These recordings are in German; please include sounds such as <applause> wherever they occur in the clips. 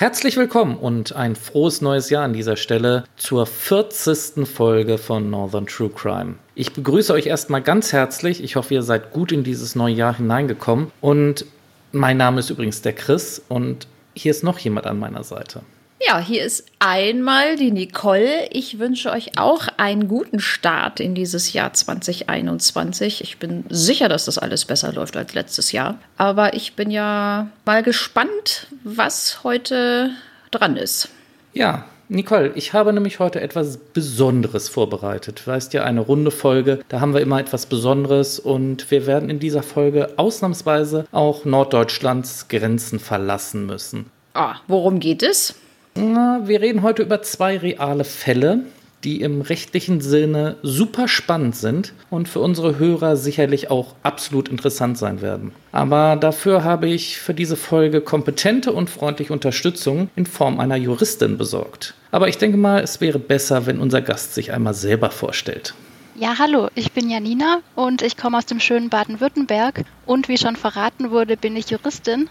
Herzlich willkommen und ein frohes neues Jahr an dieser Stelle zur 40. Folge von Northern True Crime. Ich begrüße euch erstmal ganz herzlich. Ich hoffe, ihr seid gut in dieses neue Jahr hineingekommen. Und mein Name ist übrigens der Chris und hier ist noch jemand an meiner Seite. Ja, hier ist einmal die Nicole. Ich wünsche euch auch einen guten Start in dieses Jahr 2021. Ich bin sicher, dass das alles besser läuft als letztes Jahr. Aber ich bin ja mal gespannt, was heute dran ist. Ja, Nicole, ich habe nämlich heute etwas Besonderes vorbereitet. Du weißt ja, eine runde Folge, da haben wir immer etwas Besonderes und wir werden in dieser Folge ausnahmsweise auch Norddeutschlands Grenzen verlassen müssen. Ah, worum geht es? Wir reden heute über zwei reale Fälle, die im rechtlichen Sinne super spannend sind und für unsere Hörer sicherlich auch absolut interessant sein werden. Aber dafür habe ich für diese Folge kompetente und freundliche Unterstützung in Form einer Juristin besorgt. Aber ich denke mal, es wäre besser, wenn unser Gast sich einmal selber vorstellt. Ja, hallo, ich bin Janina und ich komme aus dem schönen Baden-Württemberg und wie schon verraten wurde, bin ich Juristin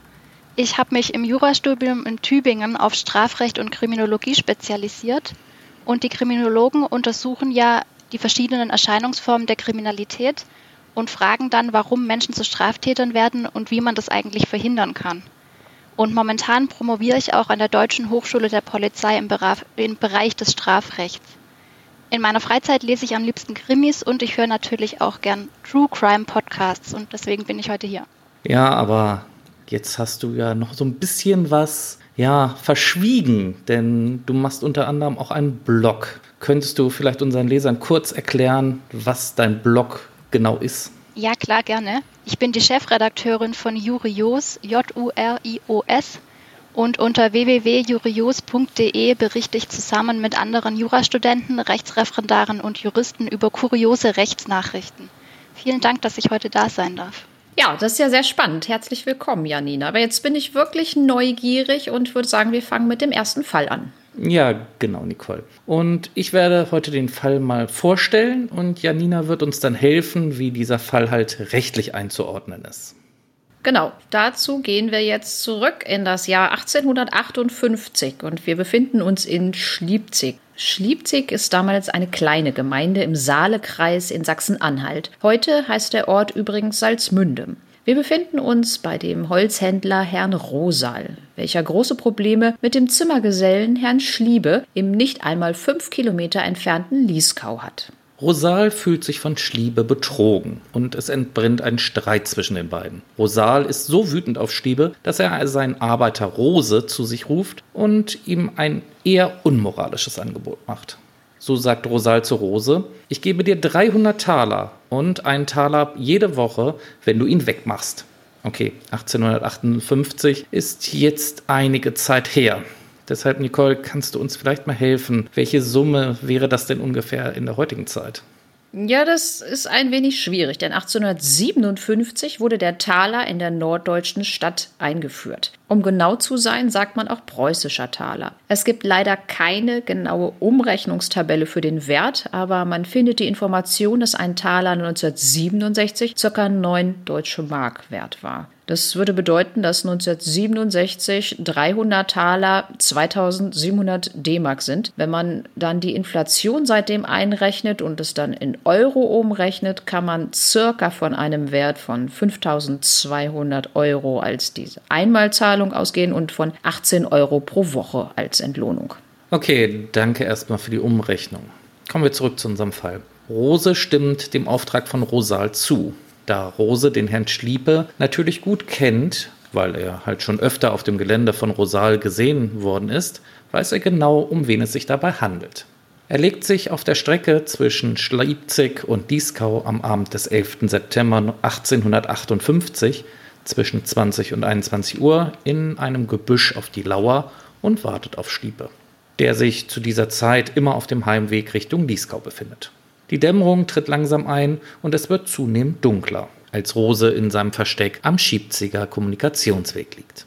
ich habe mich im Jurastudium in Tübingen auf Strafrecht und Kriminologie spezialisiert. Und die Kriminologen untersuchen ja die verschiedenen Erscheinungsformen der Kriminalität und fragen dann, warum Menschen zu Straftätern werden und wie man das eigentlich verhindern kann. Und momentan promoviere ich auch an der Deutschen Hochschule der Polizei im, Bereich des Strafrechts. In meiner Freizeit lese ich am liebsten Krimis und ich höre natürlich auch gern True Crime Podcasts und deswegen bin ich heute hier. Ja, aber Jetzt hast du ja noch so ein bisschen was, ja, verschwiegen, denn du machst unter anderem auch einen Blog. Könntest du vielleicht unseren Lesern kurz erklären, was dein Blog genau ist? Ja, klar, gerne. Ich bin die Chefredakteurin von Jurios, J-U-R-I-O-S. Und unter www.jurios.de berichte ich zusammen mit anderen Jurastudenten, Rechtsreferendaren und Juristen über kuriose Rechtsnachrichten. Vielen Dank, dass ich heute da sein darf. Ja, das ist ja sehr spannend. Herzlich willkommen, Janina. Aber jetzt bin ich wirklich neugierig und würde sagen, wir fangen mit dem ersten Fall an. Ja, genau, Nicole. Und ich werde heute den Fall mal vorstellen und Janina wird uns dann helfen, wie dieser Fall halt rechtlich einzuordnen ist. Genau, dazu gehen wir jetzt zurück in das Jahr 1858 und wir befinden uns in Schliebzig. Schliebzig ist damals eine kleine Gemeinde im Saalekreis in Sachsen-Anhalt. Heute heißt der Ort übrigens Salzmünde. Wir befinden uns bei dem Holzhändler Herrn Rosal, welcher große Probleme mit dem Zimmergesellen Herrn Schliebe im nicht einmal fünf Kilometer entfernten Lieskau hat. Rosal fühlt sich von Schliebe betrogen und es entbrennt ein Streit zwischen den beiden. Rosal ist so wütend auf Schliebe, dass er seinen Arbeiter Rose zu sich ruft und ihm ein eher unmoralisches Angebot macht. So sagt Rosal zu Rose, ich gebe dir 300 Taler und einen Taler jede Woche, wenn du ihn wegmachst. Okay, 1858 ist jetzt einige Zeit her. Deshalb, Nicole, kannst du uns vielleicht mal helfen? Welche Summe wäre das denn ungefähr in der heutigen Zeit? Ja, das ist ein wenig schwierig, denn 1857 wurde der Taler in der norddeutschen Stadt eingeführt. Um genau zu sein, sagt man auch preußischer Taler. Es gibt leider keine genaue Umrechnungstabelle für den Wert, aber man findet die Information, dass ein Taler 1967 ca. 9 deutsche Mark wert war. Das würde bedeuten, dass 1967 300 Taler 2700 D-Mark sind. Wenn man dann die Inflation seitdem einrechnet und es dann in Euro umrechnet, kann man circa von einem Wert von 5200 Euro als diese Einmalzahlung ausgehen und von 18 Euro pro Woche als Entlohnung. Okay, danke erstmal für die Umrechnung. Kommen wir zurück zu unserem Fall. Rose stimmt dem Auftrag von Rosal zu. Da Rose den Herrn Schliepe natürlich gut kennt, weil er halt schon öfter auf dem Gelände von Rosal gesehen worden ist, weiß er genau, um wen es sich dabei handelt. Er legt sich auf der Strecke zwischen Schliebzig und Dieskau am Abend des 11. September 1858 zwischen 20 und 21 Uhr in einem Gebüsch auf die Lauer und wartet auf Schliepe, der sich zu dieser Zeit immer auf dem Heimweg Richtung Dieskau befindet. Die Dämmerung tritt langsam ein und es wird zunehmend dunkler, als Rose in seinem Versteck am Schiebziger Kommunikationsweg liegt.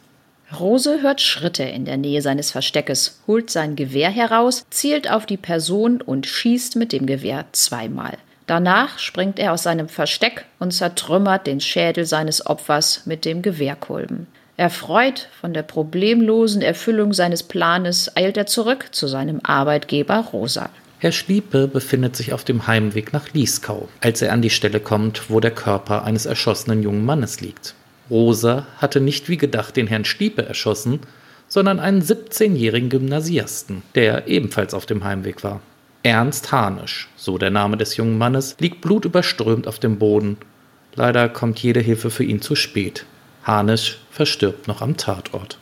Rose hört Schritte in der Nähe seines Versteckes, holt sein Gewehr heraus, zielt auf die Person und schießt mit dem Gewehr zweimal. Danach springt er aus seinem Versteck und zertrümmert den Schädel seines Opfers mit dem Gewehrkolben. Erfreut von der problemlosen Erfüllung seines Planes eilt er zurück zu seinem Arbeitgeber Rosal. Herr Schliepe befindet sich auf dem Heimweg nach Lieskau, als er an die Stelle kommt, wo der Körper eines erschossenen jungen Mannes liegt. Rosa hatte nicht wie gedacht den Herrn Schliepe erschossen, sondern einen 17-jährigen Gymnasiasten, der ebenfalls auf dem Heimweg war. Ernst Harnisch, so der Name des jungen Mannes, liegt blutüberströmt auf dem Boden. Leider kommt jede Hilfe für ihn zu spät. Harnisch verstirbt noch am Tatort.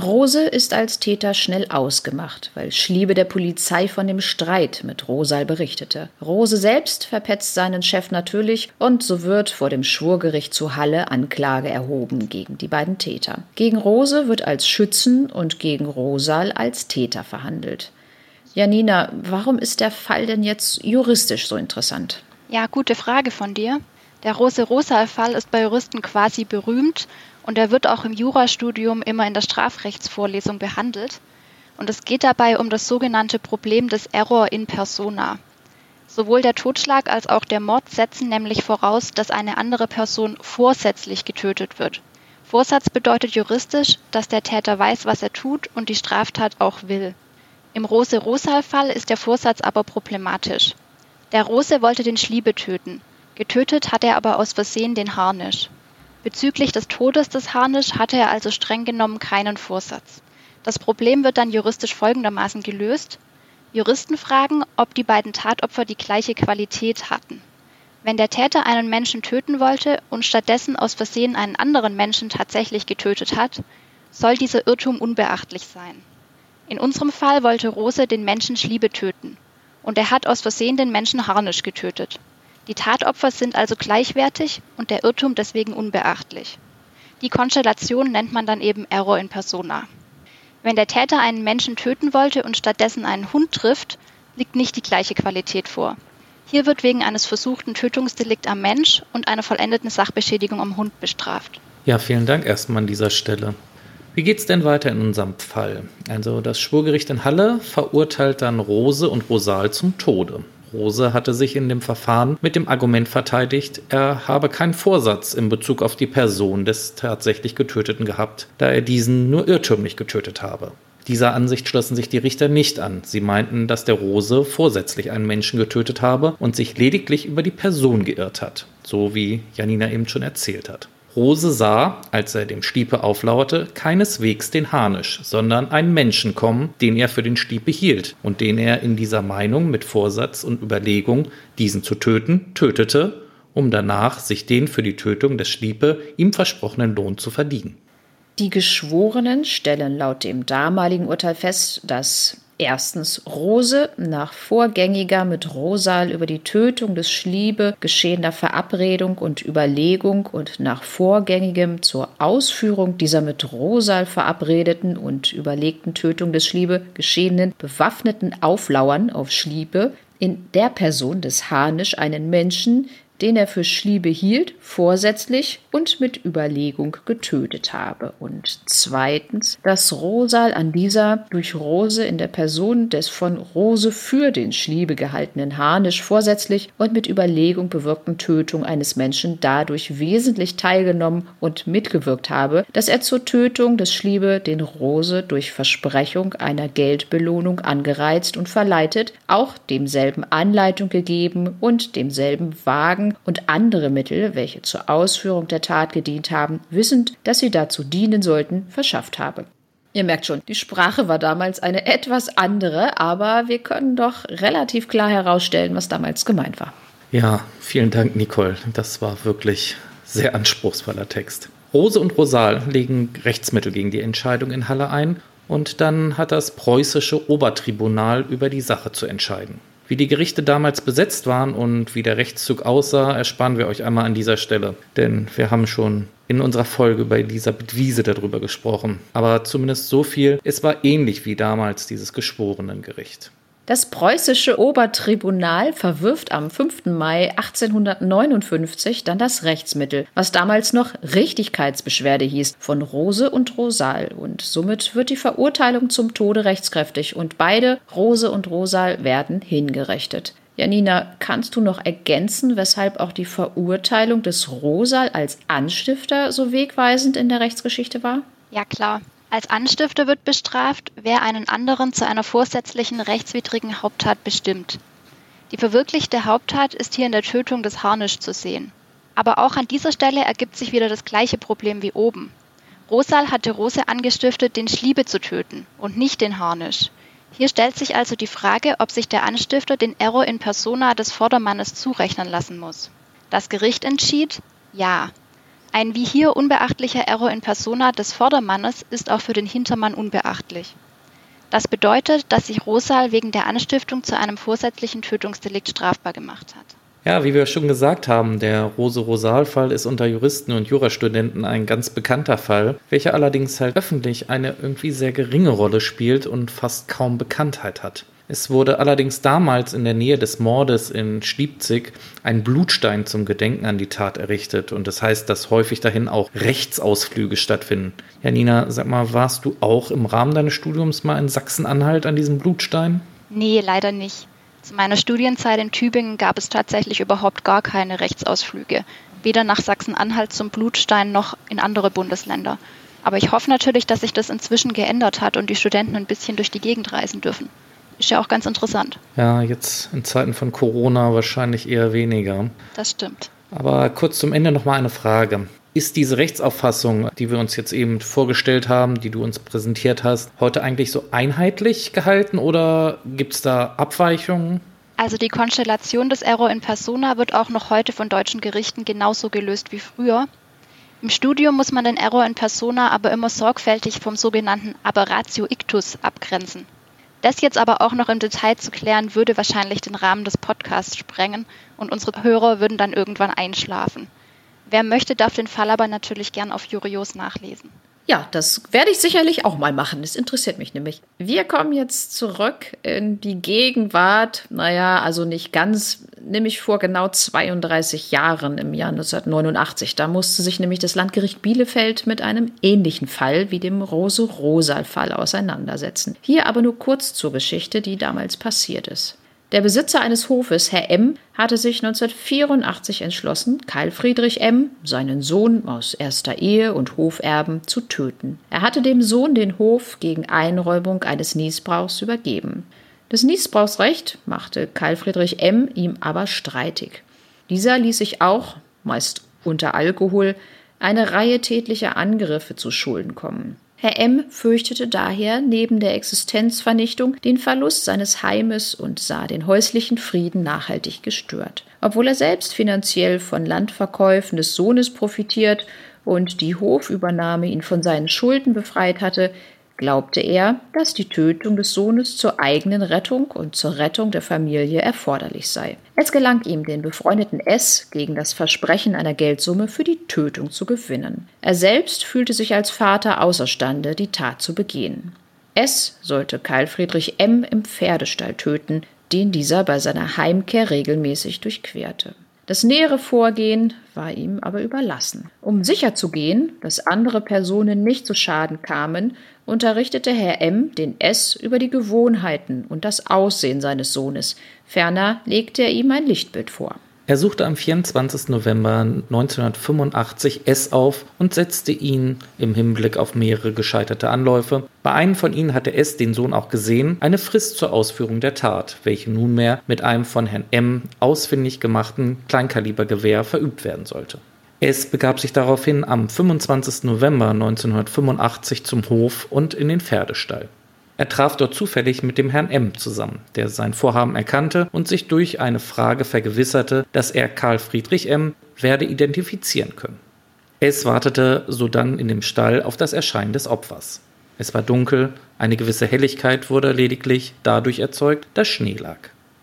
Rose ist als Täter schnell ausgemacht, weil Schliebe der Polizei von dem Streit mit Rosal berichtete. Rose selbst verpetzt seinen Chef natürlich und so wird vor dem Schwurgericht zu Halle Anklage erhoben gegen die beiden Täter. Gegen Rose wird als Schützen und gegen Rosal als Täter verhandelt. Janina, warum ist der Fall denn jetzt juristisch so interessant? Ja, gute Frage von dir. Der Rose-Rosal-Fall ist bei Juristen quasi berühmt und er wird auch im Jurastudium immer in der Strafrechtsvorlesung behandelt. Und es geht dabei um das sogenannte Problem des Error in persona. Sowohl der Totschlag als auch der Mord setzen nämlich voraus, dass eine andere Person vorsätzlich getötet wird. Vorsatz bedeutet juristisch, dass der Täter weiß, was er tut und die Straftat auch will. Im Rose-Rosal-Fall ist der Vorsatz aber problematisch. Der Rose wollte den Schliebe töten. Getötet hat er aber aus Versehen den Harnisch. Bezüglich des Todes des Harnisch hatte er also streng genommen keinen Vorsatz. Das Problem wird dann juristisch folgendermaßen gelöst. Juristen fragen, ob die beiden Tatopfer die gleiche Qualität hatten. Wenn der Täter einen Menschen töten wollte und stattdessen aus Versehen einen anderen Menschen tatsächlich getötet hat, soll dieser Irrtum unbeachtlich sein. In unserem Fall wollte Rose den Menschen Schliebe töten und er hat aus Versehen den Menschen Harnisch getötet. Die Tatopfer sind also gleichwertig und der Irrtum deswegen unbeachtlich. Die Konstellation nennt man dann eben Error in persona. Wenn der Täter einen Menschen töten wollte und stattdessen einen Hund trifft, liegt nicht die gleiche Qualität vor. Hier wird wegen eines versuchten Tötungsdelikt am Mensch und einer vollendeten Sachbeschädigung am Hund bestraft. Ja, vielen Dank erstmal an dieser Stelle. Wie geht's denn weiter in unserem Fall? Also das Schwurgericht in Halle verurteilt dann Rose und Rosal zum Tode. Rose hatte sich in dem Verfahren mit dem Argument verteidigt, er habe keinen Vorsatz in Bezug auf die Person des tatsächlich Getöteten gehabt, da er diesen nur irrtümlich getötet habe. Dieser Ansicht schlossen sich die Richter nicht an. Sie meinten, dass der Rose vorsätzlich einen Menschen getötet habe und sich lediglich über die Person geirrt hat, so wie Janina eben schon erzählt hat. Rose sah, als er dem Stiepe auflauerte, keineswegs den Harnisch, sondern einen Menschen kommen, den er für den Stiepe hielt und den er in dieser Meinung mit Vorsatz und Überlegung, diesen zu töten, tötete, um danach sich den für die Tötung des Stiepe ihm versprochenen Lohn zu verdienen. Die Geschworenen stellen laut dem damaligen Urteil fest, dass Erstens Rose nach vorgängiger mit Rosal über die Tötung des Schliebe geschehender Verabredung und Überlegung und nach vorgängigem zur Ausführung dieser mit Rosal verabredeten und überlegten Tötung des Schliebe geschehenen bewaffneten Auflauern auf Schliebe in der Person des Harnisch einen Menschen, den er für Schliebe hielt, vorsätzlich und mit Überlegung getötet habe. Und zweitens, dass Rosal an dieser durch Rose in der Person des von Rose für den Schliebe gehaltenen Harnisch vorsätzlich und mit Überlegung bewirkten Tötung eines Menschen dadurch wesentlich teilgenommen und mitgewirkt habe, dass er zur Tötung des Schliebe den Rose durch Versprechung einer Geldbelohnung angereizt und verleitet, auch demselben Anleitung gegeben und demselben Wagen Wagen und andere Mittel, welche zur Ausführung der Tat gedient haben, wissend, dass sie dazu dienen sollten, verschafft habe. Ihr merkt schon, die Sprache war damals eine etwas andere, aber wir können doch relativ klar herausstellen, was damals gemeint war. Ja, vielen Dank, Nicole. Das war wirklich sehr anspruchsvoller Text. Rose und Rosal legen Rechtsmittel gegen die Entscheidung in Halle ein und dann hat das preußische Obertribunal über die Sache zu entscheiden. Wie die Gerichte damals besetzt waren und wie der Rechtszug aussah, ersparen wir euch einmal an dieser Stelle. Denn wir haben schon in unserer Folge bei Elisabeth Wiese darüber gesprochen. Aber zumindest so viel, es war ähnlich wie damals dieses Geschworenengericht. Das preußische Obertribunal verwirft am 5. Mai 1859 dann das Rechtsmittel, was damals noch Richtigkeitsbeschwerde hieß, von Rose und Rosal. Und somit wird die Verurteilung zum Tode rechtskräftig und beide, Rose und Rosal, werden hingerichtet. Janina, kannst du noch ergänzen, weshalb auch die Verurteilung des Rosal als Anstifter so wegweisend in der Rechtsgeschichte war? Ja klar. Als Anstifter wird bestraft, wer einen anderen zu einer vorsätzlichen rechtswidrigen Haupttat bestimmt. Die verwirklichte Haupttat ist hier in der Tötung des Harnisch zu sehen. Aber auch an dieser Stelle ergibt sich wieder das gleiche Problem wie oben. Rosal hatte Rose angestiftet, den Schliebe zu töten und nicht den Harnisch. Hier stellt sich also die Frage, ob sich der Anstifter den Error in persona des Vordermannes zurechnen lassen muss. Das Gericht entschied ja. Ein wie hier unbeachtlicher Error in persona des Vordermannes ist auch für den Hintermann unbeachtlich. Das bedeutet, dass sich Rosal wegen der Anstiftung zu einem vorsätzlichen Tötungsdelikt strafbar gemacht hat. Ja, wie wir schon gesagt haben, der Rose-Rosal-Fall ist unter Juristen und Jurastudenten ein ganz bekannter Fall, welcher allerdings halt öffentlich eine irgendwie sehr geringe Rolle spielt und fast kaum Bekanntheit hat. Es wurde allerdings damals in der Nähe des Mordes in Schliebzig ein Blutstein zum Gedenken an die Tat errichtet und das heißt, dass häufig dahin auch Rechtsausflüge stattfinden. Janina, sag mal, warst du auch im Rahmen deines Studiums mal in Sachsen-Anhalt an diesem Blutstein? Nee, leider nicht. Zu meiner Studienzeit in Tübingen gab es tatsächlich überhaupt gar keine Rechtsausflüge, weder nach Sachsen-Anhalt zum Blutstein noch in andere Bundesländer. Aber ich hoffe natürlich, dass sich das inzwischen geändert hat und die Studenten ein bisschen durch die Gegend reisen dürfen. Ist ja auch ganz interessant. Ja, jetzt in Zeiten von Corona wahrscheinlich eher weniger. Das stimmt. Aber kurz zum Ende noch mal eine Frage. Ist diese Rechtsauffassung, die wir uns jetzt eben vorgestellt haben, die du uns präsentiert hast, heute eigentlich so einheitlich gehalten oder gibt es da Abweichungen? Also die Konstellation des Error in persona wird auch noch heute von deutschen Gerichten genauso gelöst wie früher. Im Studium muss man den Error in persona aber immer sorgfältig vom sogenannten Aberratio ictus abgrenzen. Das jetzt aber auch noch im Detail zu klären, würde wahrscheinlich den Rahmen des Podcasts sprengen und unsere Hörer würden dann irgendwann einschlafen. Wer möchte, darf den Fall aber natürlich gern auf Jurios nachlesen. Ja, das werde ich sicherlich auch mal machen. Das interessiert mich nämlich. Wir kommen jetzt zurück in die Gegenwart. Naja, also nicht ganz, nämlich vor genau 32 Jahren im Jahr 1989. Da musste sich nämlich das Landgericht Bielefeld mit einem ähnlichen Fall wie dem Rose-Rosal-Fall auseinandersetzen. Hier aber nur kurz zur Geschichte, die damals passiert ist. Der Besitzer eines Hofes, Herr M., hatte sich 1984 entschlossen, Karl Friedrich M., seinen Sohn aus erster Ehe und Hoferben, zu töten. Er hatte dem Sohn den Hof gegen Einräumung eines Niesbrauchs übergeben. Das Niesbrauchsrecht machte Karl Friedrich M. ihm aber streitig. Dieser ließ sich auch, meist unter Alkohol, eine Reihe tätlicher Angriffe zu Schulden kommen. Herr M. fürchtete daher neben der Existenzvernichtung den Verlust seines Heimes und sah den häuslichen Frieden nachhaltig gestört. Obwohl er selbst finanziell von Landverkäufen des Sohnes profitiert und die Hofübernahme ihn von seinen Schulden befreit hatte, glaubte er, dass die Tötung des Sohnes zur eigenen Rettung und zur Rettung der Familie erforderlich sei. Es gelang ihm, den befreundeten S gegen das Versprechen einer Geldsumme für die Tötung zu gewinnen. Er selbst fühlte sich als Vater außerstande, die Tat zu begehen. S sollte Karl Friedrich M im Pferdestall töten, den dieser bei seiner Heimkehr regelmäßig durchquerte. Das nähere Vorgehen war ihm aber überlassen. Um sicherzugehen, dass andere Personen nicht zu Schaden kamen, unterrichtete Herr M. den S. über die Gewohnheiten und das Aussehen seines Sohnes. Ferner legte er ihm ein Lichtbild vor. Er suchte am 24. November 1985 S auf und setzte ihn im Hinblick auf mehrere gescheiterte Anläufe. Bei einem von ihnen hatte S den Sohn auch gesehen, eine Frist zur Ausführung der Tat, welche nunmehr mit einem von Herrn M ausfindig gemachten Kleinkalibergewehr verübt werden sollte. S begab sich daraufhin am 25. November 1985 zum Hof und in den Pferdestall. Er traf dort zufällig mit dem Herrn M. zusammen, der sein Vorhaben erkannte und sich durch eine Frage vergewisserte, dass er Karl Friedrich M. werde identifizieren können. Es wartete sodann in dem Stall auf das Erscheinen des Opfers. Es war dunkel, eine gewisse Helligkeit wurde lediglich dadurch erzeugt, dass Schnee lag.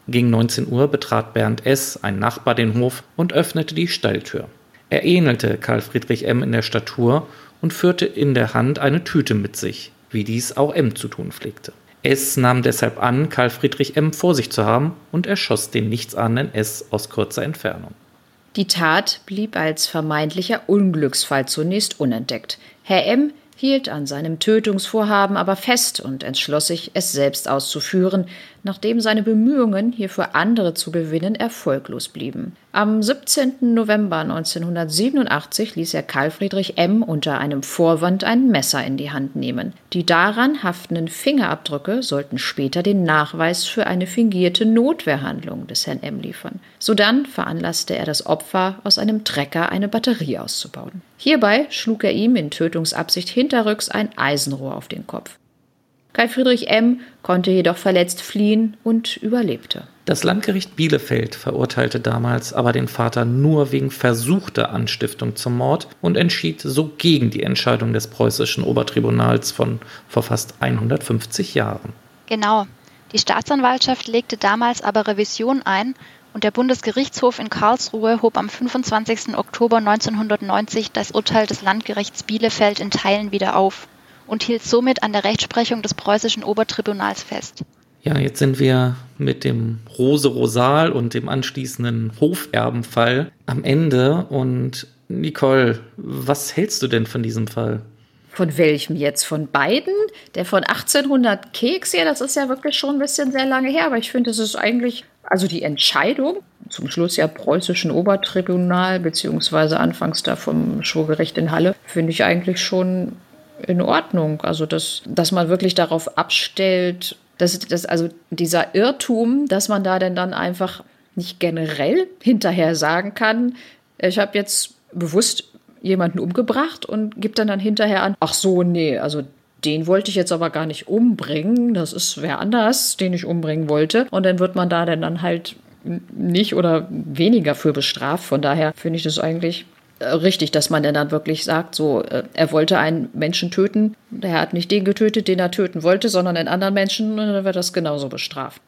Gegen 19 Uhr betrat Bernd S., ein Nachbar, den Hof und öffnete die Stalltür. Er ähnelte Karl Friedrich M. in der Statur und führte in der Hand eine Tüte mit sich, wie dies auch M zu tun pflegte. S nahm deshalb an, Karl Friedrich M vor sich zu haben und erschoss den nichtsahnenden S aus kurzer Entfernung. Die Tat blieb als vermeintlicher Unglücksfall zunächst unentdeckt. Herr M hielt an seinem Tötungsvorhaben aber fest und entschloss sich, es selbst auszuführen, nachdem seine Bemühungen, hierfür andere zu gewinnen, erfolglos blieben. Am 17. November 1987 ließ er Karl Friedrich M. unter einem Vorwand ein Messer in die Hand nehmen. Die daran haftenden Fingerabdrücke sollten später den Nachweis für eine fingierte Notwehrhandlung des Herrn M. liefern. Sodann veranlasste er das Opfer, aus einem Trecker eine Batterie auszubauen. Hierbei schlug er ihm in Tötungsabsicht hinterrücks ein Eisenrohr auf den Kopf. Kai Friedrich M. konnte jedoch verletzt fliehen und überlebte. Das Landgericht Bielefeld verurteilte damals aber den Vater nur wegen versuchter Anstiftung zum Mord und entschied so gegen die Entscheidung des preußischen Obertribunals von vor fast 150 Jahren. Genau. Die Staatsanwaltschaft legte damals aber Revision ein und der Bundesgerichtshof in Karlsruhe hob am 25. Oktober 1990 das Urteil des Landgerichts Bielefeld in Teilen wieder auf und hielt somit an der Rechtsprechung des preußischen Obertribunals fest. Ja, jetzt sind wir mit dem Rose Rosal und dem anschließenden Hoferbenfall am Ende. Und Nicole, was hältst du denn von diesem Fall? Von welchem jetzt? Von beiden? Der von 1800 Keks hier, das ist ja wirklich schon ein bisschen sehr lange her, aber ich finde, es ist eigentlich, also die Entscheidung, zum Schluss ja preußischen Obertribunal, beziehungsweise anfangs da vom Schwurgericht in Halle, finde ich eigentlich schon in Ordnung. Also, dass, dass man wirklich darauf abstellt, dass, dass also dieser Irrtum, dass man da denn dann einfach nicht generell hinterher sagen kann, ich habe jetzt bewusst jemanden umgebracht und gibt dann dann hinterher an, ach so, nee, also den wollte ich jetzt aber gar nicht umbringen, das ist wer anders, den ich umbringen wollte. Und dann wird man da dann halt nicht oder weniger für bestraft. Von daher finde ich das eigentlich richtig, dass man dann wirklich sagt, so, äh, er wollte einen Menschen töten, er hat nicht den getötet, den er töten wollte, sondern einen anderen Menschen, und dann wird das genauso bestraft.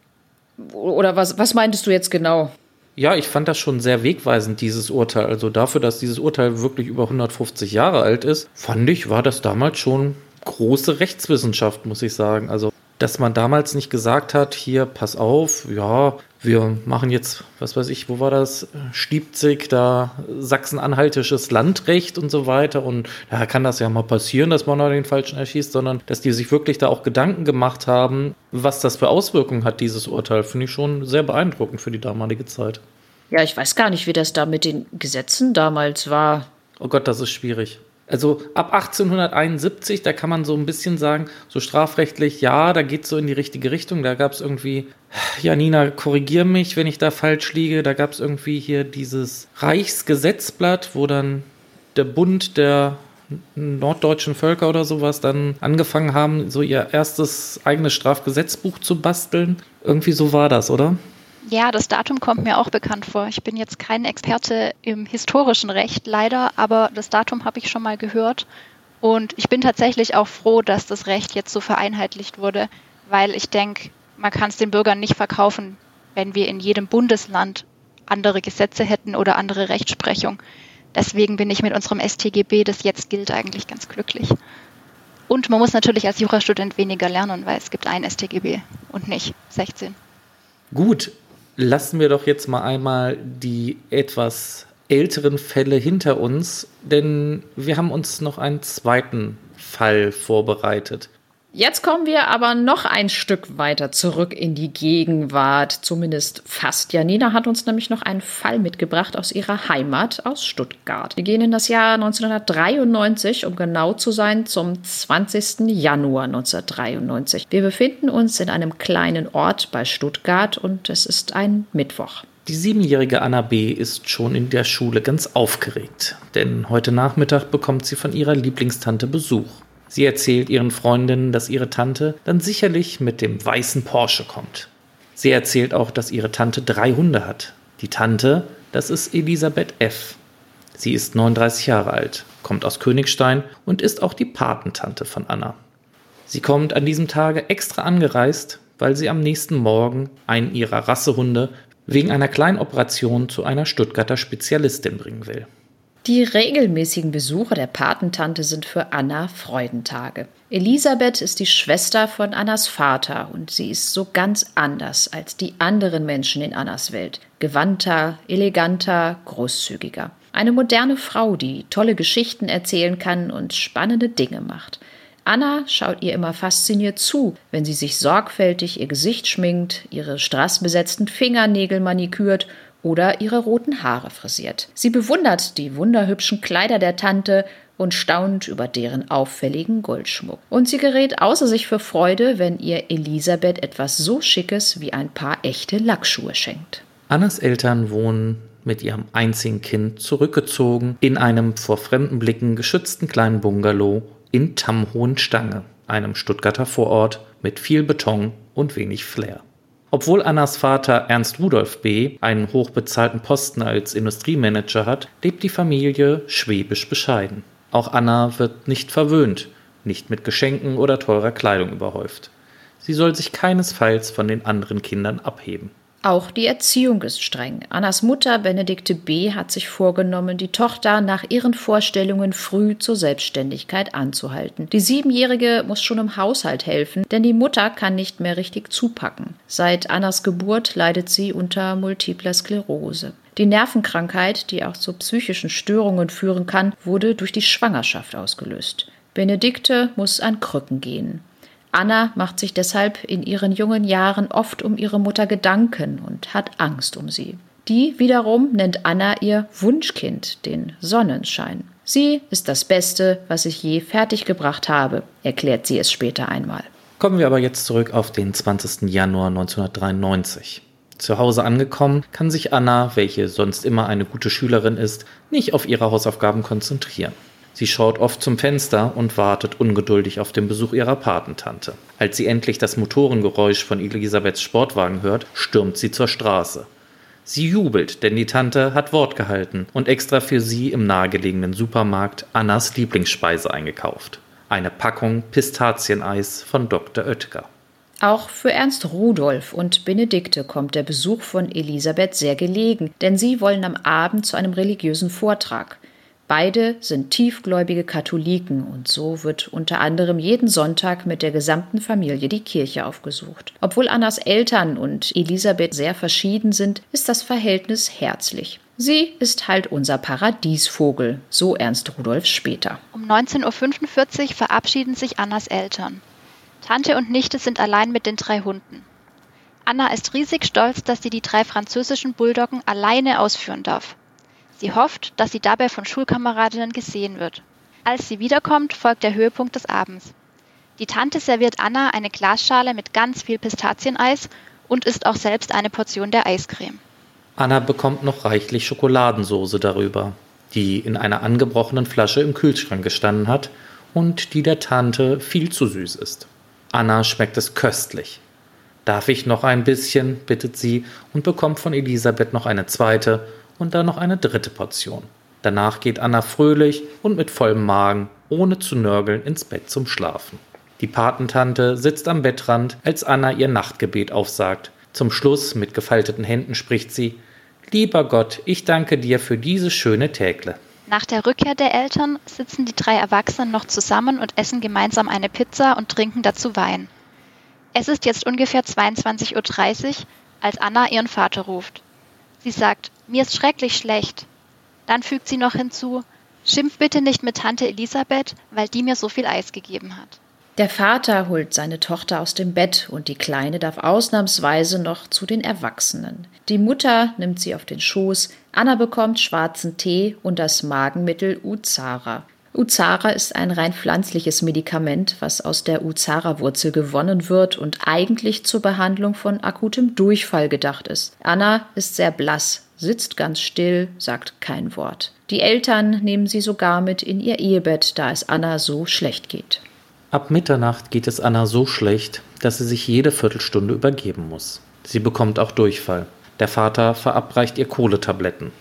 Oder was, was meintest du jetzt genau? Ja, ich fand das schon sehr wegweisend, dieses Urteil. Also dafür, dass dieses Urteil wirklich über 150 Jahre alt ist, fand ich, war das damals schon große Rechtswissenschaft, muss ich sagen. Also, dass man damals nicht gesagt hat, hier, pass auf, ja, wir machen jetzt, was weiß ich, wo war das? Stiebzig, da sachsen-anhaltisches Landrecht und so weiter. Und da kann das ja mal passieren, dass man da den Falschen erschießt, sondern dass die sich wirklich da auch Gedanken gemacht haben, was das für Auswirkungen hat, dieses Urteil, finde ich schon sehr beeindruckend für die damalige Zeit. Ja, ich weiß gar nicht, wie das da mit den Gesetzen damals war. Oh Gott, das ist schwierig. Also ab 1871, da kann man so ein bisschen sagen, so strafrechtlich, ja, da geht es so in die richtige Richtung. Da gab es irgendwie, Janina, korrigier mich, wenn ich da falsch liege, da gab es irgendwie hier dieses Reichsgesetzblatt, wo dann der Bund der norddeutschen Völker oder sowas dann angefangen haben, so ihr erstes eigenes Strafgesetzbuch zu basteln. Irgendwie so war das, oder? Ja, das Datum kommt mir auch bekannt vor. Ich bin jetzt kein Experte im historischen Recht leider, aber das Datum habe ich schon mal gehört. Und ich bin tatsächlich auch froh, dass das Recht jetzt so vereinheitlicht wurde, weil ich denke, man kann es den Bürgern nicht verkaufen, wenn wir in jedem Bundesland andere Gesetze hätten oder andere Rechtsprechung. Deswegen bin ich mit unserem StGB, das jetzt gilt, eigentlich ganz glücklich. Und man muss natürlich als Jurastudent weniger lernen, weil es gibt ein StGB und nicht 16. Gut, lassen wir doch jetzt mal einmal die etwas älteren Fälle hinter uns, denn wir haben uns noch einen zweiten Fall vorbereitet. Jetzt kommen wir aber noch ein Stück weiter zurück in die Gegenwart, zumindest fast. Janina hat uns nämlich noch einen Fall mitgebracht aus ihrer Heimat, aus Stuttgart. Wir gehen in das Jahr 1993, um genau zu sein, zum 20. Januar 1993. Wir befinden uns in einem kleinen Ort bei Stuttgart und es ist ein Mittwoch. Die siebenjährige Anna B. ist schon in der Schule ganz aufgeregt, denn heute Nachmittag bekommt sie von ihrer Lieblingstante Besuch. Sie erzählt ihren Freundinnen, dass ihre Tante dann sicherlich mit dem weißen Porsche kommt. Sie erzählt auch, dass ihre Tante drei Hunde hat. Die Tante, das ist Elisabeth F. Sie ist 39 Jahre alt, kommt aus Königstein und ist auch die Patentante von Anna. Sie kommt an diesem Tage extra angereist, weil sie am nächsten Morgen einen ihrer Rassehunde wegen einer kleinen Operation zu einer Stuttgarter Spezialistin bringen will. Die regelmäßigen Besuche der Patentante sind für Anna Freudentage. Elisabeth ist die Schwester von Annas Vater und sie ist so ganz anders als die anderen Menschen in Annas Welt. Gewandter, eleganter, großzügiger. Eine moderne Frau, die tolle Geschichten erzählen kann und spannende Dinge macht. Anna schaut ihr immer fasziniert zu, wenn sie sich sorgfältig ihr Gesicht schminkt, ihre strassbesetzten Fingernägel manikürt oder ihre roten Haare frisiert. Sie bewundert die wunderhübschen Kleider der Tante und staunt über deren auffälligen Goldschmuck. Und sie gerät außer sich für Freude, wenn ihr Elisabeth etwas so Schickes wie ein paar echte Lackschuhe schenkt. Annas Eltern wohnen mit ihrem einzigen Kind zurückgezogen in einem vor fremden Blicken geschützten kleinen Bungalow in Tamhohenstange, einem Stuttgarter Vorort mit viel Beton und wenig Flair. Obwohl Annas Vater Ernst Rudolf B. einen hochbezahlten Posten als Industriemanager hat, lebt die Familie schwäbisch bescheiden. Auch Anna wird nicht verwöhnt, nicht mit Geschenken oder teurer Kleidung überhäuft. Sie soll sich keinesfalls von den anderen Kindern abheben. Auch die Erziehung ist streng. Annas Mutter Benedikte B. hat sich vorgenommen, die Tochter nach ihren Vorstellungen früh zur Selbstständigkeit anzuhalten. Die Siebenjährige muss schon im Haushalt helfen, denn die Mutter kann nicht mehr richtig zupacken. Seit Annas Geburt leidet sie unter multipler Sklerose. Die Nervenkrankheit, die auch zu psychischen Störungen führen kann, wurde durch die Schwangerschaft ausgelöst. Benedikte muss an Krücken gehen. Anna macht sich deshalb in ihren jungen Jahren oft um ihre Mutter Gedanken und hat Angst um sie. Die wiederum nennt Anna ihr Wunschkind, den Sonnenschein. Sie ist das Beste, was ich je fertiggebracht habe, erklärt sie es später einmal. Kommen wir aber jetzt zurück auf den 20. Januar 1993. Zu Hause angekommen, kann sich Anna, welche sonst immer eine gute Schülerin ist, nicht auf ihre Hausaufgaben konzentrieren. Sie schaut oft zum Fenster und wartet ungeduldig auf den Besuch ihrer Patentante. Als sie endlich das Motorengeräusch von Elisabeths Sportwagen hört, stürmt sie zur Straße. Sie jubelt, denn die Tante hat Wort gehalten und extra für sie im nahegelegenen Supermarkt Annas Lieblingsspeise eingekauft. Eine Packung Pistazieneis von Dr. Oetker. Auch für Ernst Rudolf und Benedikte kommt der Besuch von Elisabeth sehr gelegen, denn sie wollen am Abend zu einem religiösen Vortrag. Beide sind tiefgläubige Katholiken und so wird unter anderem jeden Sonntag mit der gesamten Familie die Kirche aufgesucht. Obwohl Annas Eltern und Elisabeth sehr verschieden sind, ist das Verhältnis herzlich. Sie ist halt unser Paradiesvogel, so Ernst Rudolf später. Um 19.45 Uhr verabschieden sich Annas Eltern. Tante und Nichte sind allein mit den drei Hunden. Anna ist riesig stolz, dass sie die drei französischen Bulldoggen alleine ausführen darf. Sie hofft, dass sie dabei von Schulkameradinnen gesehen wird. Als sie wiederkommt, folgt der Höhepunkt des Abends. Die Tante serviert Anna eine Glasschale mit ganz viel Pistazieneis und isst auch selbst eine Portion der Eiscreme. Anna bekommt noch reichlich Schokoladensoße darüber, die in einer angebrochenen Flasche im Kühlschrank gestanden hat und die der Tante viel zu süß ist. Anna schmeckt es köstlich. Darf ich noch ein bisschen? bittet sie und bekommt von Elisabeth noch eine zweite und dann noch eine dritte Portion. Danach geht Anna fröhlich und mit vollem Magen, ohne zu nörgeln, ins Bett zum Schlafen. Die Patentante sitzt am Bettrand, als Anna ihr Nachtgebet aufsagt. Zum Schluss mit gefalteten Händen spricht sie Lieber Gott, ich danke dir für diese schöne Tägle. Nach der Rückkehr der Eltern sitzen die drei Erwachsenen noch zusammen und essen gemeinsam eine Pizza und trinken dazu Wein. Es ist jetzt ungefähr 22.30 Uhr, als Anna ihren Vater ruft. Sie sagt, mir ist schrecklich schlecht. Dann fügt sie noch hinzu, schimpf bitte nicht mit Tante Elisabeth, weil die mir so viel Eis gegeben hat. Der Vater holt seine Tochter aus dem Bett und die Kleine darf ausnahmsweise noch zu den Erwachsenen. Die Mutter nimmt sie auf den Schoß, Anna bekommt schwarzen Tee und das Magenmittel Uzara. Uzara ist ein rein pflanzliches Medikament, was aus der Uzara-Wurzel gewonnen wird und eigentlich zur Behandlung von akutem Durchfall gedacht ist. Anna ist sehr blass, sitzt ganz still, sagt kein Wort. Die Eltern nehmen sie sogar mit in ihr Ehebett, da es Anna so schlecht geht. Ab Mitternacht geht es Anna so schlecht, dass sie sich jede Viertelstunde übergeben muss. Sie bekommt auch Durchfall. Der Vater verabreicht ihr Kohletabletten.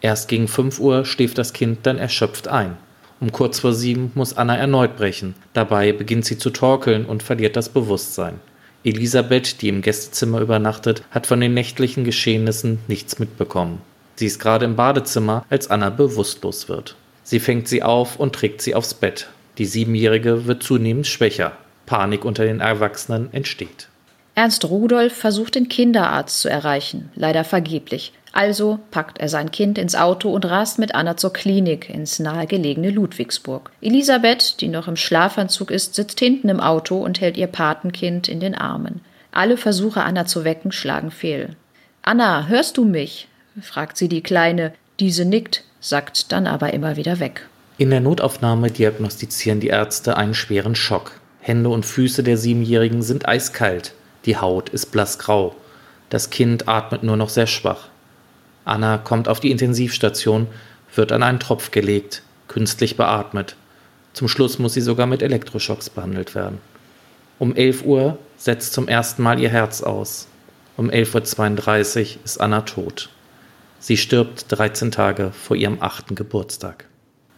Erst gegen 5 Uhr schläft das Kind dann erschöpft ein. Um kurz vor sieben muss Anna erneut brechen. Dabei beginnt sie zu torkeln und verliert das Bewusstsein. Elisabeth, die im Gästezimmer übernachtet, hat von den nächtlichen Geschehnissen nichts mitbekommen. Sie ist gerade im Badezimmer, als Anna bewusstlos wird. Sie fängt sie auf und trägt sie aufs Bett. Die Siebenjährige wird zunehmend schwächer. Panik unter den Erwachsenen entsteht. Ernst Rudolf versucht den Kinderarzt zu erreichen, leider vergeblich. Also packt er sein Kind ins Auto und rast mit Anna zur Klinik ins nahegelegene Ludwigsburg. Elisabeth, die noch im Schlafanzug ist, sitzt hinten im Auto und hält ihr Patenkind in den Armen. Alle Versuche, Anna zu wecken, schlagen fehl. Anna, hörst du mich? fragt sie die Kleine. Diese nickt, sagt dann aber immer wieder weg. In der Notaufnahme diagnostizieren die Ärzte einen schweren Schock. Hände und Füße der Siebenjährigen sind eiskalt. Die Haut ist blassgrau. Das Kind atmet nur noch sehr schwach. Anna kommt auf die Intensivstation, wird an einen Tropf gelegt, künstlich beatmet. Zum Schluss muss sie sogar mit Elektroschocks behandelt werden. Um 11 Uhr setzt zum ersten Mal ihr Herz aus. Um 11.32 Uhr ist Anna tot. Sie stirbt 13 Tage vor ihrem achten Geburtstag.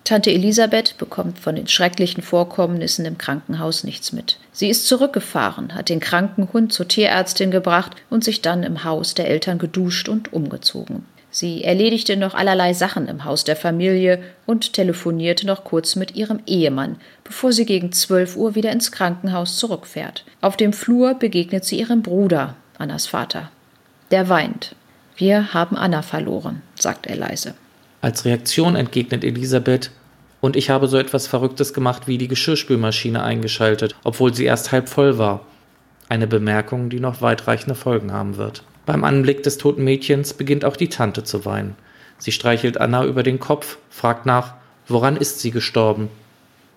Tante Elisabeth bekommt von den schrecklichen Vorkommnissen im Krankenhaus nichts mit. Sie ist zurückgefahren, hat den kranken Hund zur Tierärztin gebracht und sich dann im Haus der Eltern geduscht und umgezogen. Sie erledigte noch allerlei Sachen im Haus der Familie und telefonierte noch kurz mit ihrem Ehemann, bevor sie gegen 12 Uhr wieder ins Krankenhaus zurückfährt. Auf dem Flur begegnet sie ihrem Bruder, Annas Vater. Der weint. Wir haben Anna verloren, sagt er leise. Als Reaktion entgegnet Elisabeth, und ich habe so etwas Verrücktes gemacht wie die Geschirrspülmaschine eingeschaltet, obwohl sie erst halb voll war. Eine Bemerkung, die noch weitreichende Folgen haben wird. Beim Anblick des toten Mädchens beginnt auch die Tante zu weinen. Sie streichelt Anna über den Kopf, fragt nach, woran ist sie gestorben?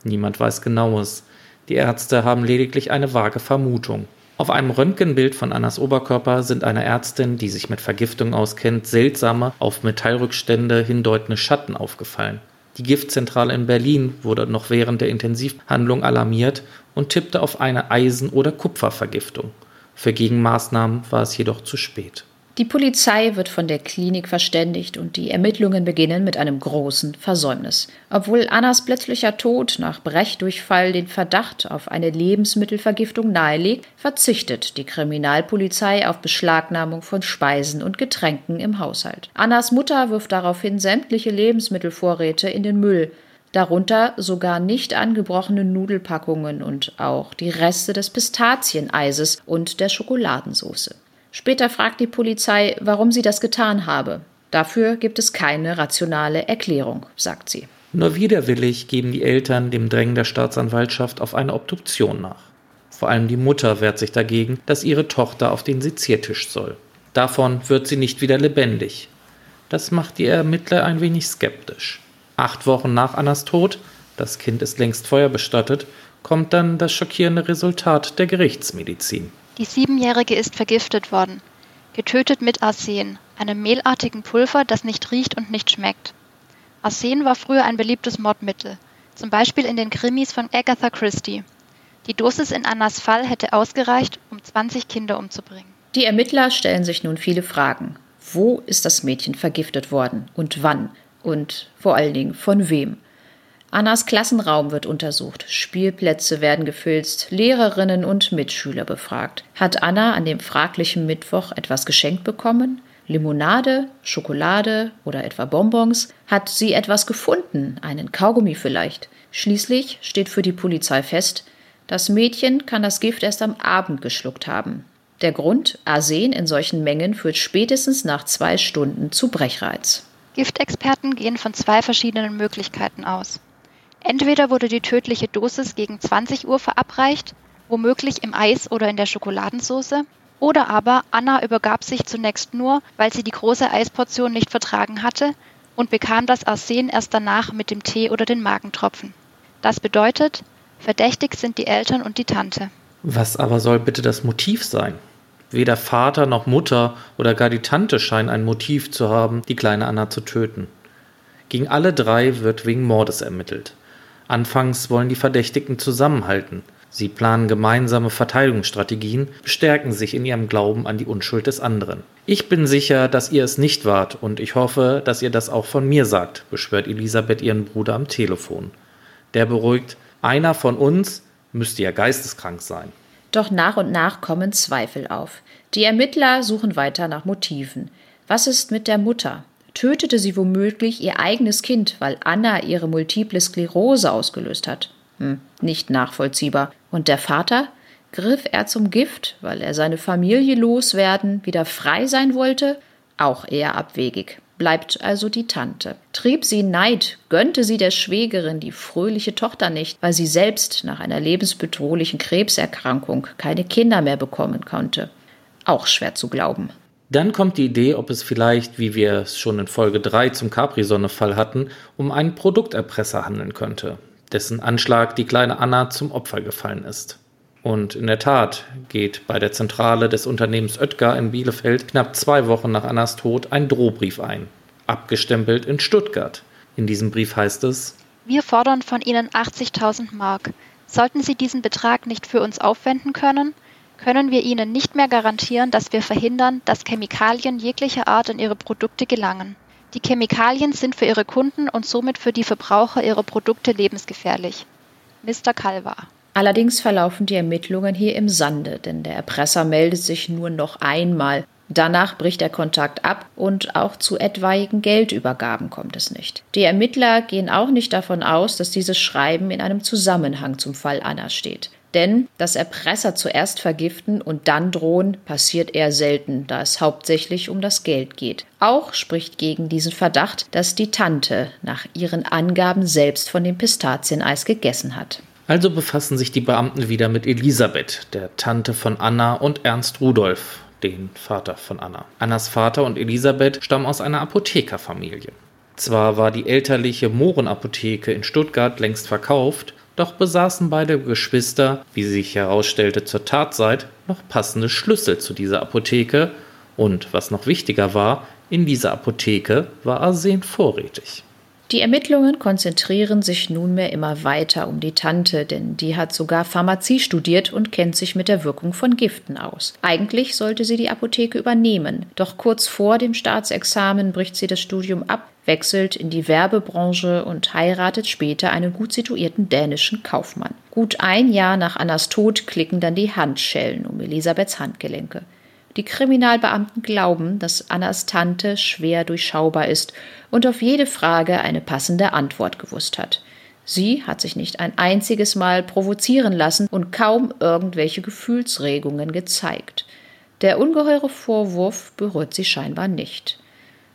Niemand weiß genaues. Die Ärzte haben lediglich eine vage Vermutung. Auf einem Röntgenbild von Annas Oberkörper sind einer Ärztin, die sich mit Vergiftung auskennt, seltsame, auf Metallrückstände hindeutende Schatten aufgefallen. Die Giftzentrale in Berlin wurde noch während der Intensivhandlung alarmiert und tippte auf eine Eisen- oder Kupfervergiftung. Für Gegenmaßnahmen war es jedoch zu spät. Die Polizei wird von der Klinik verständigt und die Ermittlungen beginnen mit einem großen Versäumnis. Obwohl Annas plötzlicher Tod nach Brechdurchfall den Verdacht auf eine Lebensmittelvergiftung nahelegt, verzichtet die Kriminalpolizei auf Beschlagnahmung von Speisen und Getränken im Haushalt. Annas Mutter wirft daraufhin sämtliche Lebensmittelvorräte in den Müll, darunter sogar nicht angebrochene Nudelpackungen und auch die Reste des Pistazieneises und der Schokoladensauce. Später fragt die Polizei, warum sie das getan habe. Dafür gibt es keine rationale Erklärung, sagt sie. Nur widerwillig geben die Eltern dem Drängen der Staatsanwaltschaft auf eine Obduktion nach. Vor allem die Mutter wehrt sich dagegen, dass ihre Tochter auf den Seziertisch soll. Davon wird sie nicht wieder lebendig. Das macht die Ermittler ein wenig skeptisch. Acht Wochen nach Annas Tod, das Kind ist längst feuerbestattet, kommt dann das schockierende Resultat der Gerichtsmedizin. Die Siebenjährige ist vergiftet worden, getötet mit Arsen, einem mehlartigen Pulver, das nicht riecht und nicht schmeckt. Arsen war früher ein beliebtes Mordmittel, zum Beispiel in den Krimis von Agatha Christie. Die Dosis in Annas Fall hätte ausgereicht, um 20 Kinder umzubringen. Die Ermittler stellen sich nun viele Fragen. Wo ist das Mädchen vergiftet worden und wann? Und vor allen Dingen von wem? Annas Klassenraum wird untersucht, Spielplätze werden gefilzt, Lehrerinnen und Mitschüler befragt. Hat Anna an dem fraglichen Mittwoch etwas geschenkt bekommen? Limonade, Schokolade oder etwa Bonbons? Hat sie etwas gefunden, einen Kaugummi vielleicht? Schließlich steht für die Polizei fest, das Mädchen kann das Gift erst am Abend geschluckt haben. Der Grund, Arsen in solchen Mengen führt spätestens nach zwei Stunden zu Brechreiz. Giftexperten gehen von zwei verschiedenen Möglichkeiten aus. Entweder wurde die tödliche Dosis gegen 20 Uhr verabreicht, womöglich im Eis oder in der Schokoladensauce, oder aber Anna übergab sich zunächst nur, weil sie die große Eisportion nicht vertragen hatte und bekam das Arsen erst danach mit dem Tee oder den Magentropfen. Das bedeutet, verdächtig sind die Eltern und die Tante. Was aber soll bitte das Motiv sein? Weder Vater noch Mutter oder gar die Tante scheinen ein Motiv zu haben, die kleine Anna zu töten. Gegen alle drei wird wegen Mordes ermittelt. Anfangs wollen die Verdächtigen zusammenhalten. Sie planen gemeinsame Verteidigungsstrategien, bestärken sich in ihrem Glauben an die Unschuld des anderen. Ich bin sicher, dass ihr es nicht wart und ich hoffe, dass ihr das auch von mir sagt, beschwört Elisabeth ihren Bruder am Telefon. Der beruhigt, einer von uns müsste ja geisteskrank sein. Doch nach und nach kommen Zweifel auf. Die Ermittler suchen weiter nach Motiven. Was ist mit der Mutter? tötete sie womöglich ihr eigenes Kind, weil Anna ihre multiple Sklerose ausgelöst hat. Hm, nicht nachvollziehbar. Und der Vater? Griff er zum Gift, weil er seine Familie loswerden, wieder frei sein wollte? Auch eher abwegig. Bleibt also die Tante. Trieb sie Neid, gönnte sie der Schwägerin die fröhliche Tochter nicht, weil sie selbst nach einer lebensbedrohlichen Krebserkrankung keine Kinder mehr bekommen konnte. Auch schwer zu glauben. Dann kommt die Idee, ob es vielleicht, wie wir es schon in Folge 3 zum Capri-Sonne-Fall hatten, um einen Produkterpresser handeln könnte, dessen Anschlag die kleine Anna zum Opfer gefallen ist. Und in der Tat geht bei der Zentrale des Unternehmens Oetker in Bielefeld knapp zwei Wochen nach Annas Tod ein Drohbrief ein, abgestempelt in Stuttgart. In diesem Brief heißt es: Wir fordern von Ihnen 80.000 Mark. Sollten Sie diesen Betrag nicht für uns aufwenden können, können wir ihnen nicht mehr garantieren, dass wir verhindern, dass Chemikalien jeglicher Art in ihre Produkte gelangen. Die Chemikalien sind für ihre Kunden und somit für die Verbraucher ihrer Produkte lebensgefährlich. Mr. Calva. Allerdings verlaufen die Ermittlungen hier im Sande, denn der Erpresser meldet sich nur noch einmal. Danach bricht der Kontakt ab und auch zu etwaigen Geldübergaben kommt es nicht. Die Ermittler gehen auch nicht davon aus, dass dieses Schreiben in einem Zusammenhang zum Fall Anna steht. Denn dass Erpresser zuerst vergiften und dann drohen, passiert eher selten, da es hauptsächlich um das Geld geht. Auch spricht gegen diesen Verdacht, dass die Tante nach ihren Angaben selbst von dem Pistazieneis gegessen hat. Also befassen sich die Beamten wieder mit Elisabeth, der Tante von Anna und Ernst Rudolf, den Vater von Anna. Annas Vater und Elisabeth stammen aus einer Apothekerfamilie. Zwar war die elterliche Mohrenapotheke in Stuttgart längst verkauft, doch besaßen beide Geschwister, wie sich herausstellte zur Tatzeit, noch passende Schlüssel zu dieser Apotheke und, was noch wichtiger war, in dieser Apotheke war Arsen vorrätig. Die Ermittlungen konzentrieren sich nunmehr immer weiter um die Tante, denn die hat sogar Pharmazie studiert und kennt sich mit der Wirkung von Giften aus. Eigentlich sollte sie die Apotheke übernehmen, doch kurz vor dem Staatsexamen bricht sie das Studium ab, wechselt in die Werbebranche und heiratet später einen gut situierten dänischen Kaufmann. Gut ein Jahr nach Annas Tod klicken dann die Handschellen um Elisabeths Handgelenke. Die Kriminalbeamten glauben, dass Annas Tante schwer durchschaubar ist und auf jede Frage eine passende Antwort gewusst hat. Sie hat sich nicht ein einziges Mal provozieren lassen und kaum irgendwelche Gefühlsregungen gezeigt. Der ungeheure Vorwurf berührt sie scheinbar nicht.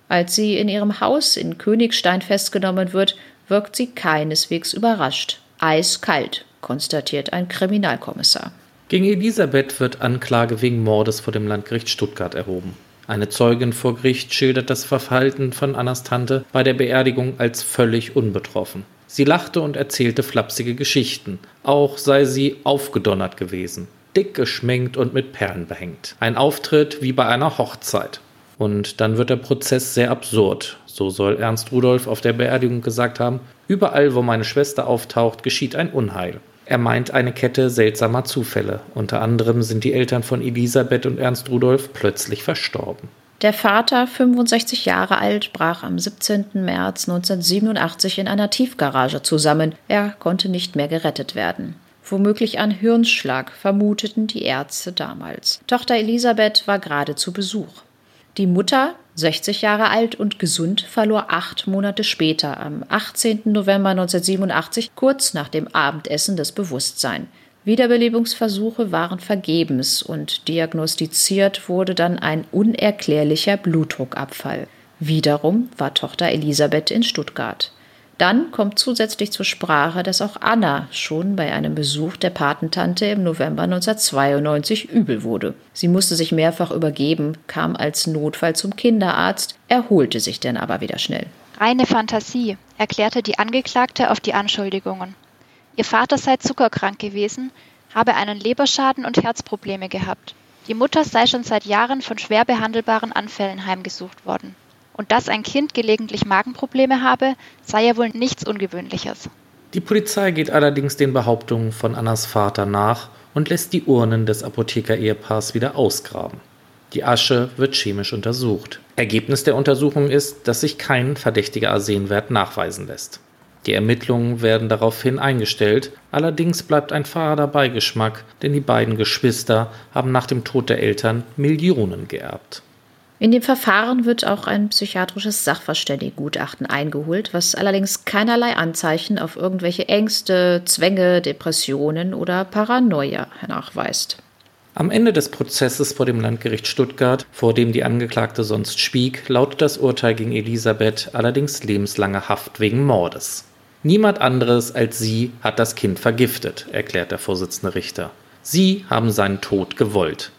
Als sie in ihrem Haus in Königstein festgenommen wird, wirkt sie keineswegs überrascht. Eiskalt, konstatiert ein Kriminalkommissar. Gegen Elisabeth wird Anklage wegen Mordes vor dem Landgericht Stuttgart erhoben. Eine Zeugin vor Gericht schildert das Verhalten von Annas Tante bei der Beerdigung als völlig unbetroffen. Sie lachte und erzählte flapsige Geschichten. Auch sei sie aufgedonnert gewesen, dick geschminkt und mit Perlen behängt. Ein Auftritt wie bei einer Hochzeit. Und dann wird der Prozess sehr absurd. So soll Ernst Rudolf auf der Beerdigung gesagt haben, überall wo meine Schwester auftaucht, geschieht ein Unheil. Er meint eine Kette seltsamer Zufälle. Unter anderem sind die Eltern von Elisabeth und Ernst Rudolf plötzlich verstorben. Der Vater, 65 Jahre alt, brach am 17. März 1987 in einer Tiefgarage zusammen. Er konnte nicht mehr gerettet werden. Womöglich ein Hirnschlag, vermuteten die Ärzte damals. Tochter Elisabeth war gerade zu Besuch. Die Mutter, 60 Jahre alt und gesund, verlor acht Monate später, am 18. November 1987, kurz nach dem Abendessen, das Bewusstsein. Wiederbelebungsversuche waren vergebens und diagnostiziert wurde dann ein unerklärlicher Blutdruckabfall. Wiederum war Tochter Elisabeth in Stuttgart. Dann kommt zusätzlich zur Sprache, dass auch Anna schon bei einem Besuch der Patentante im November 1992 übel wurde. Sie musste sich mehrfach übergeben, kam als Notfall zum Kinderarzt, erholte sich dann aber wieder schnell. Reine Fantasie, erklärte die Angeklagte auf die Anschuldigungen. Ihr Vater sei zuckerkrank gewesen, habe einen Leberschaden und Herzprobleme gehabt. Die Mutter sei schon seit Jahren von schwer behandelbaren Anfällen heimgesucht worden. Und dass ein Kind gelegentlich Magenprobleme habe, sei ja wohl nichts Ungewöhnliches. Die Polizei geht allerdings den Behauptungen von Annas Vater nach und lässt die Urnen des Apotheker-Ehepaars wieder ausgraben. Die Asche wird chemisch untersucht. Ergebnis der Untersuchung ist, dass sich kein verdächtiger Arsenwert nachweisen lässt. Die Ermittlungen werden daraufhin eingestellt, allerdings bleibt ein fader Beigeschmack, denn die beiden Geschwister haben nach dem Tod der Eltern Millionen geerbt. In dem Verfahren wird auch ein psychiatrisches Sachverständigengutachten eingeholt, was allerdings keinerlei Anzeichen auf irgendwelche Ängste, Zwänge, Depressionen oder Paranoia nachweist. Am Ende des Prozesses vor dem Landgericht Stuttgart, vor dem die Angeklagte sonst schwieg, lautet das Urteil gegen Elisabeth allerdings lebenslange Haft wegen Mordes. Niemand anderes als sie hat das Kind vergiftet, erklärt der Vorsitzende Richter. Sie haben seinen Tod gewollt.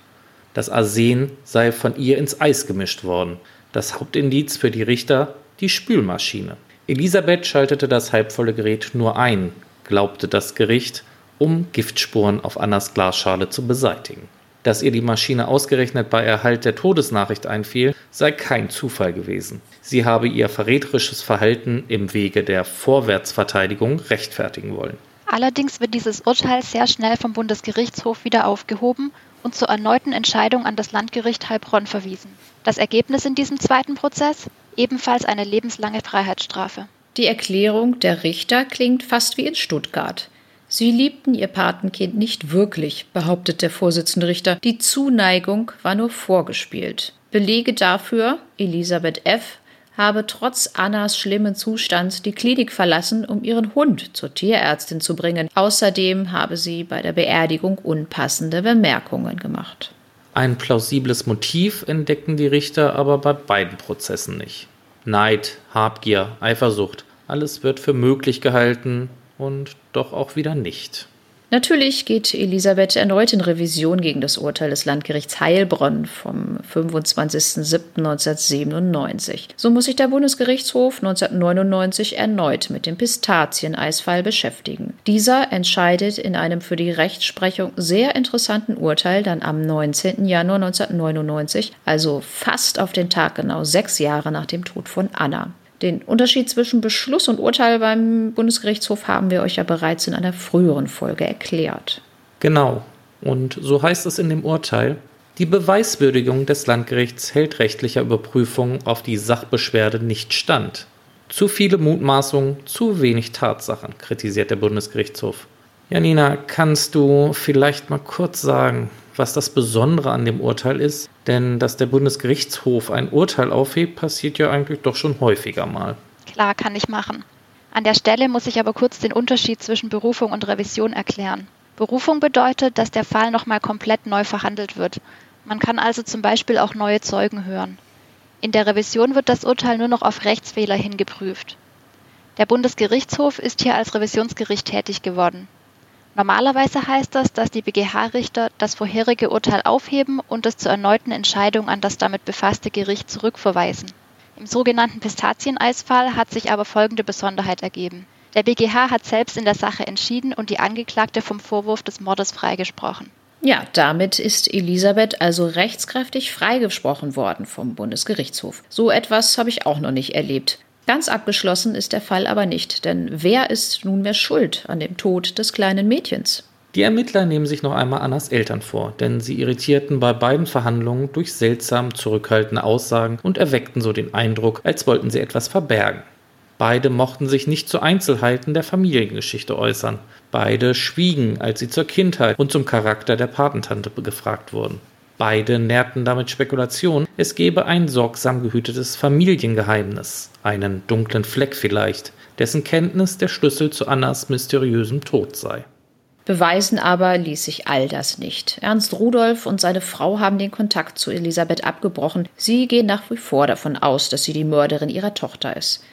Das Arsen sei von ihr ins Eis gemischt worden. Das Hauptindiz für die Richter die Spülmaschine. Elisabeth schaltete das halbvolle Gerät nur ein, glaubte das Gericht, um Giftspuren auf Annas Glasschale zu beseitigen. Dass ihr die Maschine ausgerechnet bei Erhalt der Todesnachricht einfiel, sei kein Zufall gewesen. Sie habe ihr verräterisches Verhalten im Wege der Vorwärtsverteidigung rechtfertigen wollen. Allerdings wird dieses Urteil sehr schnell vom Bundesgerichtshof wieder aufgehoben und zur erneuten Entscheidung an das Landgericht Heilbronn verwiesen. Das Ergebnis in diesem zweiten Prozess? Ebenfalls eine lebenslange Freiheitsstrafe. Die Erklärung der Richter klingt fast wie in Stuttgart. Sie liebten ihr Patenkind nicht wirklich, behauptet der Vorsitzende Richter. Die Zuneigung war nur vorgespielt. Belege dafür Elisabeth F habe trotz Annas schlimmen Zustand die Klinik verlassen, um ihren Hund zur Tierärztin zu bringen. Außerdem habe sie bei der Beerdigung unpassende Bemerkungen gemacht. Ein plausibles Motiv entdeckten die Richter aber bei beiden Prozessen nicht. Neid, Habgier, Eifersucht, alles wird für möglich gehalten und doch auch wieder nicht. Natürlich geht Elisabeth erneut in Revision gegen das Urteil des Landgerichts Heilbronn vom 25.07.1997. So muss sich der Bundesgerichtshof 1999 erneut mit dem Pistazieneisfall beschäftigen. Dieser entscheidet in einem für die Rechtsprechung sehr interessanten Urteil dann am 19. Januar 1999, also fast auf den Tag genau sechs Jahre nach dem Tod von Anna. Den Unterschied zwischen Beschluss und Urteil beim Bundesgerichtshof haben wir euch ja bereits in einer früheren Folge erklärt. Genau. Und so heißt es in dem Urteil, die Beweiswürdigung des Landgerichts hält rechtlicher Überprüfung auf die Sachbeschwerde nicht stand. Zu viele Mutmaßungen, zu wenig Tatsachen, kritisiert der Bundesgerichtshof. Janina, kannst du vielleicht mal kurz sagen, was das Besondere an dem Urteil ist? Denn dass der Bundesgerichtshof ein Urteil aufhebt, passiert ja eigentlich doch schon häufiger mal. Klar, kann ich machen. An der Stelle muss ich aber kurz den Unterschied zwischen Berufung und Revision erklären. Berufung bedeutet, dass der Fall nochmal komplett neu verhandelt wird. Man kann also zum Beispiel auch neue Zeugen hören. In der Revision wird das Urteil nur noch auf Rechtsfehler hingeprüft. Der Bundesgerichtshof ist hier als Revisionsgericht tätig geworden. Normalerweise heißt das, dass die BGH-Richter das vorherige Urteil aufheben und es zur erneuten Entscheidung an das damit befasste Gericht zurückverweisen. Im sogenannten Pistazieneisfall hat sich aber folgende Besonderheit ergeben. Der BGH hat selbst in der Sache entschieden und die Angeklagte vom Vorwurf des Mordes freigesprochen. Ja, damit ist Elisabeth also rechtskräftig freigesprochen worden vom Bundesgerichtshof. So etwas habe ich auch noch nicht erlebt. Ganz abgeschlossen ist der Fall aber nicht, denn wer ist nunmehr schuld an dem Tod des kleinen Mädchens? Die Ermittler nehmen sich noch einmal Annas Eltern vor, denn sie irritierten bei beiden Verhandlungen durch seltsam zurückhaltende Aussagen und erweckten so den Eindruck, als wollten sie etwas verbergen. Beide mochten sich nicht zu Einzelheiten der Familiengeschichte äußern. Beide schwiegen, als sie zur Kindheit und zum Charakter der Patentante gefragt wurden. Beide nährten damit Spekulationen, es gebe ein sorgsam gehütetes Familiengeheimnis, einen dunklen Fleck vielleicht, dessen Kenntnis der Schlüssel zu Annas mysteriösem Tod sei. Beweisen aber ließ sich all das nicht. Ernst Rudolf und seine Frau haben den Kontakt zu Elisabeth abgebrochen. Sie gehen nach wie vor davon aus, dass sie die Mörderin ihrer Tochter ist.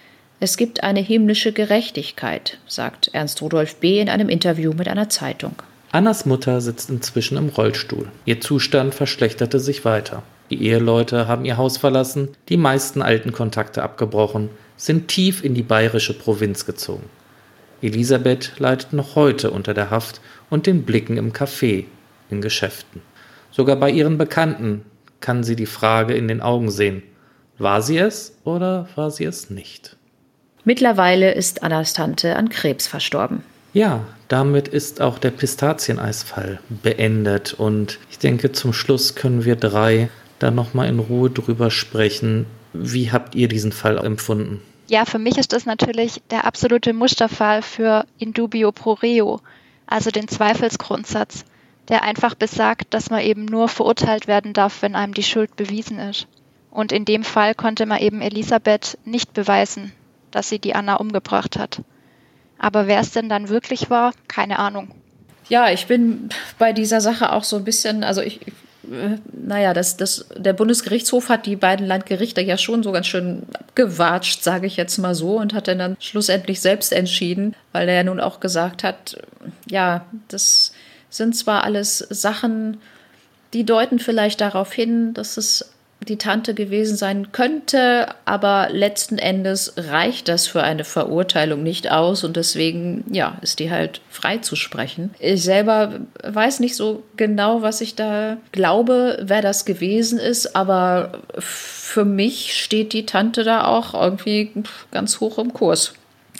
Es gibt eine himmlische Gerechtigkeit, sagt Ernst Rudolf B. in einem Interview mit einer Zeitung. Annas Mutter sitzt inzwischen im Rollstuhl. Ihr Zustand verschlechterte sich weiter. Die Eheleute haben ihr Haus verlassen, die meisten alten Kontakte abgebrochen, sind tief in die bayerische Provinz gezogen. Elisabeth leidet noch heute unter der Haft und den Blicken im Café, in Geschäften. Sogar bei ihren Bekannten kann sie die Frage in den Augen sehen. War sie es oder war sie es nicht? Mittlerweile ist Annas Tante an Krebs verstorben. Ja, damit ist auch der Pistazieneisfall beendet und ich denke, zum Schluss können wir drei dann nochmal in Ruhe drüber sprechen. Wie habt ihr diesen Fall empfunden? Ja, für mich ist das natürlich der absolute Musterfall für Indubio pro reo, also den Zweifelsgrundsatz, der einfach besagt, dass man eben nur verurteilt werden darf, wenn einem die Schuld bewiesen ist. Und in dem Fall konnte man eben Elisabeth nicht beweisen, dass sie die Anna umgebracht hat. Aber wer es denn dann wirklich war, keine Ahnung. Ja, ich bin bei dieser Sache auch so ein bisschen, also ich, äh, naja, das, das, der Bundesgerichtshof hat die beiden Landgerichte ja schon so ganz schön gewatscht, sage ich jetzt mal so, und hat dann, dann schlussendlich selbst entschieden, weil er ja nun auch gesagt hat, ja, das sind zwar alles Sachen, die deuten vielleicht darauf hin, dass es die Tante gewesen sein könnte, aber letzten Endes reicht das für eine Verurteilung nicht aus und deswegen, ja, ist die halt frei zu sprechen. Ich selber weiß nicht so genau, was ich da glaube, wer das gewesen ist, aber für mich steht die Tante da auch irgendwie ganz hoch im Kurs.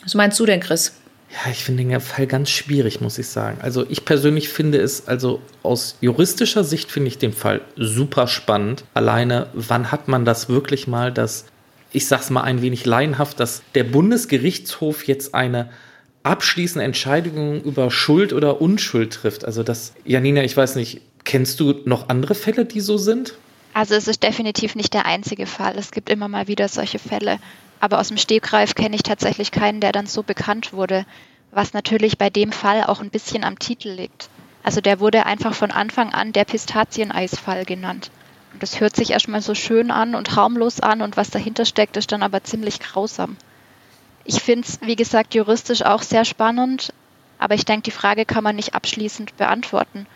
Was meinst du denn, Chris? Ja, ich finde den Fall ganz schwierig, muss ich sagen. Also ich persönlich finde es, also aus juristischer Sicht finde ich den Fall super spannend. Alleine, wann hat man das wirklich mal, dass, ich sag's mal ein wenig laienhaft, dass der Bundesgerichtshof jetzt eine abschließende Entscheidung über Schuld oder Unschuld trifft? Also das, Janina, ich weiß nicht, kennst du noch andere Fälle, die so sind? Also es ist definitiv nicht der einzige Fall. Es gibt immer mal wieder solche Fälle. Aber aus dem Stegreif kenne ich tatsächlich keinen, der dann so bekannt wurde, was natürlich bei dem Fall auch ein bisschen am Titel liegt. Also der wurde einfach von Anfang an der Pistazieneisfall genannt. Und das hört sich erstmal so schön an und harmlos an und was dahinter steckt, ist dann aber ziemlich grausam. Ich finde es, wie gesagt, juristisch auch sehr spannend, aber ich denke, die Frage kann man nicht abschließend beantworten.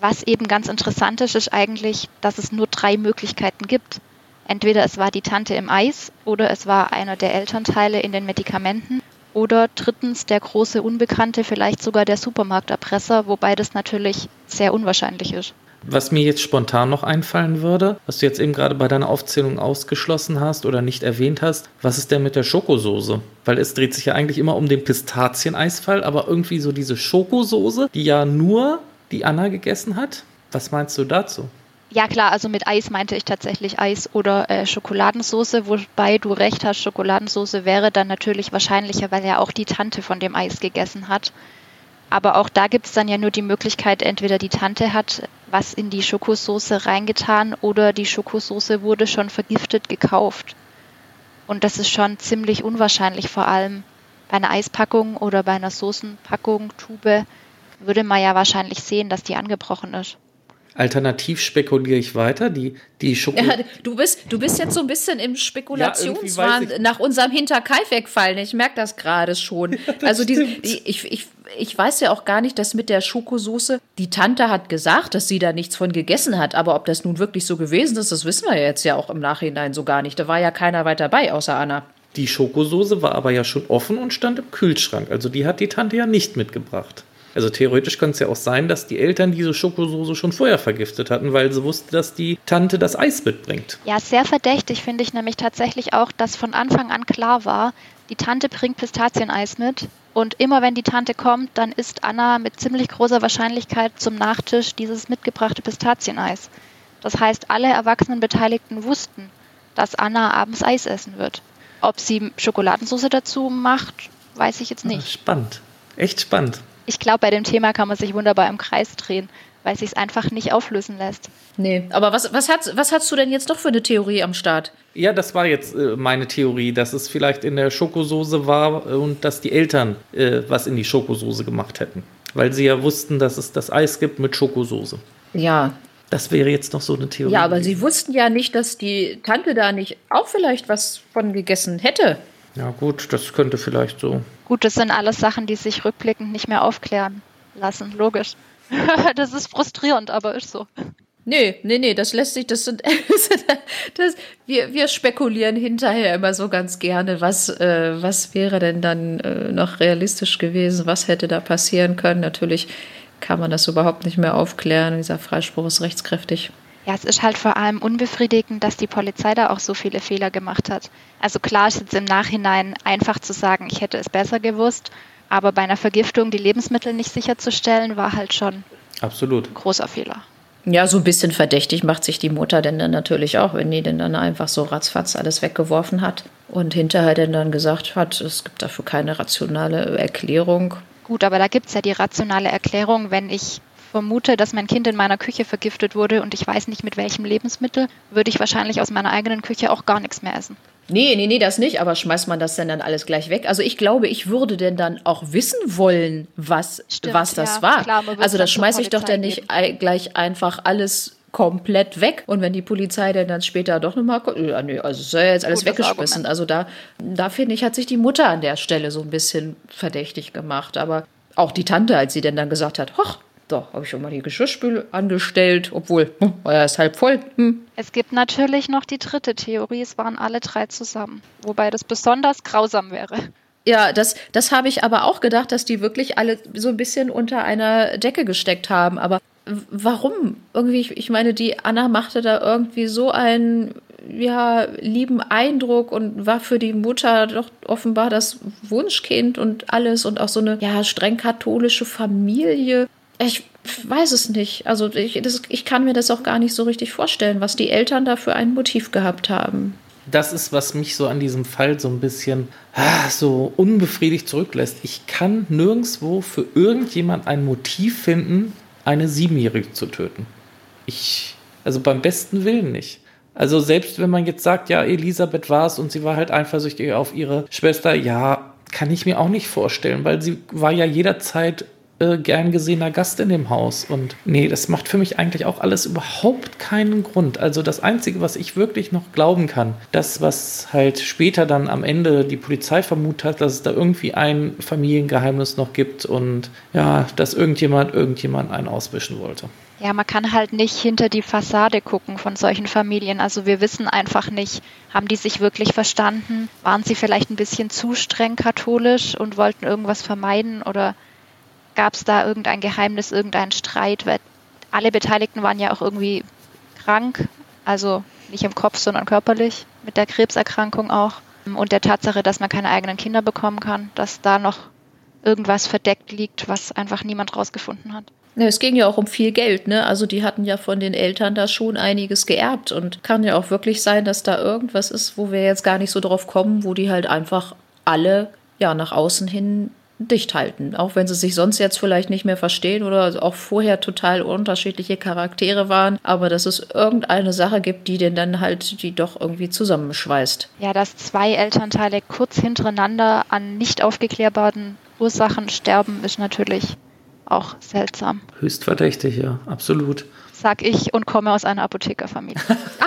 Was eben ganz interessant ist, ist eigentlich, dass es nur drei Möglichkeiten gibt. Entweder es war die Tante im Eis oder es war einer der Elternteile in den Medikamenten oder drittens der große Unbekannte, vielleicht sogar der Supermarkterpresser, wobei das natürlich sehr unwahrscheinlich ist. Was mir jetzt spontan noch einfallen würde, was du jetzt eben gerade bei deiner Aufzählung ausgeschlossen hast oder nicht erwähnt hast, was ist denn mit der Schokosoße? Weil es dreht sich ja eigentlich immer um den Pistazieneisfall, aber irgendwie so diese Schokosoße, die ja nur die Anna gegessen hat. Was meinst du dazu? Ja klar, also mit Eis meinte ich tatsächlich Eis oder äh, Schokoladensoße, wobei du recht hast, Schokoladensoße wäre dann natürlich wahrscheinlicher, weil ja auch die Tante von dem Eis gegessen hat. Aber auch da gibt es dann ja nur die Möglichkeit, entweder die Tante hat was in die Schokosoße reingetan oder die Schokosoße wurde schon vergiftet gekauft. Und das ist schon ziemlich unwahrscheinlich, vor allem bei einer Eispackung oder bei einer Soßenpackung, Tube, würde man ja wahrscheinlich sehen, dass die angebrochen ist. Alternativ spekuliere ich weiter. Die, die Schokolade. Ja, du, bist, du bist jetzt so ein bisschen im Spekulationswahn ja, nach unserem Hinterkaif wegfallen. Ich merke das gerade schon. <laughs> Ja, also die, die, ich, ich, ich weiß ja auch gar nicht, dass mit der Schokosoße, die Tante hat gesagt, dass sie da nichts von gegessen hat. Aber ob das nun wirklich so gewesen ist, das wissen wir jetzt ja auch im Nachhinein so gar nicht. Da war ja keiner weiter dabei, außer Anna. Die Schokosoße war aber ja schon offen und stand im Kühlschrank. Also die hat die Tante ja nicht mitgebracht. Also theoretisch könnte es ja auch sein, dass die Eltern diese Schokosoße schon vorher vergiftet hatten, weil sie wussten, dass die Tante das Eis mitbringt. Ja, sehr verdächtig finde ich nämlich tatsächlich auch, dass von Anfang an klar war, die Tante bringt Pistazieneis mit und immer wenn die Tante kommt, dann isst Anna mit ziemlich großer Wahrscheinlichkeit zum Nachtisch dieses mitgebrachte Pistazieneis. Das heißt, alle erwachsenen Beteiligten wussten, dass Anna abends Eis essen wird. Ob sie Schokoladensauce dazu macht, weiß ich jetzt nicht. Spannend. Echt spannend ich glaube, bei dem Thema kann man sich wunderbar im Kreis drehen, weil es sich einfach nicht auflösen lässt. Nee, aber was, was, hast, was hast du denn jetzt doch für eine Theorie am Start? Ja, das war jetzt äh, meine Theorie, dass es vielleicht in der Schokosoße war und dass die Eltern äh, was in die Schokosoße gemacht hätten. Weil sie ja wussten, dass es das Eis gibt mit Schokosoße. Ja. Das wäre jetzt noch so eine Theorie. Ja, aber sie wussten ja nicht, dass die Tante da nicht auch vielleicht was von gegessen hätte. Ja, gut, das könnte vielleicht so Gut, das sind alles Sachen, die sich rückblickend nicht mehr aufklären lassen, logisch. <laughs> das ist frustrierend, aber ist so. Nee, nee, nee, das lässt sich, das sind, <laughs> das, wir, wir spekulieren hinterher immer so ganz gerne, was, äh, was wäre denn dann äh, noch realistisch gewesen, was hätte da passieren können. Natürlich kann man das überhaupt nicht mehr aufklären. Dieser Freispruch ist rechtskräftig. Ja, es ist halt vor allem unbefriedigend, dass die Polizei da auch so viele Fehler gemacht hat. Also klar ist jetzt im Nachhinein einfach zu sagen, ich hätte es besser gewusst, aber bei einer Vergiftung die Lebensmittel nicht sicherzustellen, war halt schon Absolut. ein großer Fehler. Ja, so ein bisschen verdächtig macht sich die Mutter denn dann natürlich auch, wenn die denn dann einfach so ratzfatz alles weggeworfen hat und hinterher denn dann gesagt hat, es gibt dafür keine rationale Erklärung. Gut, aber da gibt es ja die rationale Erklärung, wenn ich vermute, dass mein Kind in meiner Küche vergiftet wurde und ich weiß nicht mit welchem Lebensmittel, würde ich wahrscheinlich aus meiner eigenen Küche auch gar nichts mehr essen. Nee, nee, nee, das nicht, aber schmeißt man das denn dann alles gleich weg? Also ich glaube, ich würde denn dann auch wissen wollen, was, Stimmt, was das ja, war. klar, also das schmeiße ich doch dann nicht ei- gleich einfach alles komplett weg. Und wenn die Polizei dann, dann später doch nochmal kommt, ja, nee, also es soll ja jetzt alles Gutes weggeschmissen. Argument. Also da, da finde ich, hat sich die Mutter an der Stelle so ein bisschen verdächtig gemacht. Aber auch die Tante, als sie denn dann gesagt hat, hoch, da habe ich schon mal die Geschirrspüle angestellt, obwohl, hm, ja ist halb voll. Hm. Es gibt natürlich noch die dritte Theorie, es waren alle drei zusammen, wobei das besonders grausam wäre. Ja, das, das habe ich aber auch gedacht, dass die wirklich alle so ein bisschen unter einer Decke gesteckt haben. Aber warum? Irgendwie, ich, ich meine, die Anna machte da irgendwie so einen ja, lieben Eindruck und war für die Mutter doch offenbar das Wunschkind und alles und auch so eine ja, streng katholische Familie. Ich weiß es nicht. Also ich, das, ich kann mir das auch gar nicht so richtig vorstellen, was die Eltern da für ein Motiv gehabt haben. Das ist, was mich so an diesem Fall so ein bisschen ah, so unbefriedigt zurücklässt. Ich kann nirgendwo für irgendjemand ein Motiv finden, eine Siebenjährige zu töten. Ich, also beim besten Willen nicht. Also selbst wenn man jetzt sagt, ja, Elisabeth war es und sie war halt eifersüchtig auf ihre Schwester, ja, kann ich mir auch nicht vorstellen, weil sie war ja jederzeit äh, gern gesehener Gast in dem Haus. Und nee, das macht für mich eigentlich auch alles überhaupt keinen Grund. Also das Einzige, was ich wirklich noch glauben kann, das, was halt später dann am Ende die Polizei vermutet hat, dass es da irgendwie ein Familiengeheimnis noch gibt und ja, dass irgendjemand irgendjemand einen auswischen wollte. Ja, man kann halt nicht hinter die Fassade gucken von solchen Familien. Also wir wissen einfach nicht, haben die sich wirklich verstanden? Waren sie vielleicht ein bisschen zu streng katholisch und wollten irgendwas vermeiden? Oder gab es da irgendein Geheimnis, irgendeinen Streit? Weil alle Beteiligten waren ja auch irgendwie krank, also nicht im Kopf, sondern körperlich, mit der Krebserkrankung auch. Und der Tatsache, dass man keine eigenen Kinder bekommen kann, dass da noch irgendwas verdeckt liegt, was einfach niemand rausgefunden hat. Es ging ja auch um viel Geld, ne? Also die hatten ja von den Eltern da schon einiges geerbt und kann ja auch wirklich sein, dass da irgendwas ist, wo wir jetzt gar nicht so drauf kommen, wo die halt einfach alle ja nach außen hin dicht halten, auch wenn sie sich sonst jetzt vielleicht nicht mehr verstehen oder auch vorher total unterschiedliche Charaktere waren, aber dass es irgendeine Sache gibt, die den dann halt die doch irgendwie zusammenschweißt. Ja, dass zwei Elternteile kurz hintereinander an nicht aufgeklärbaren Ursachen sterben, ist natürlich auch seltsam. Höchst verdächtig, ja, absolut. Sag ich und komme aus einer Apothekerfamilie.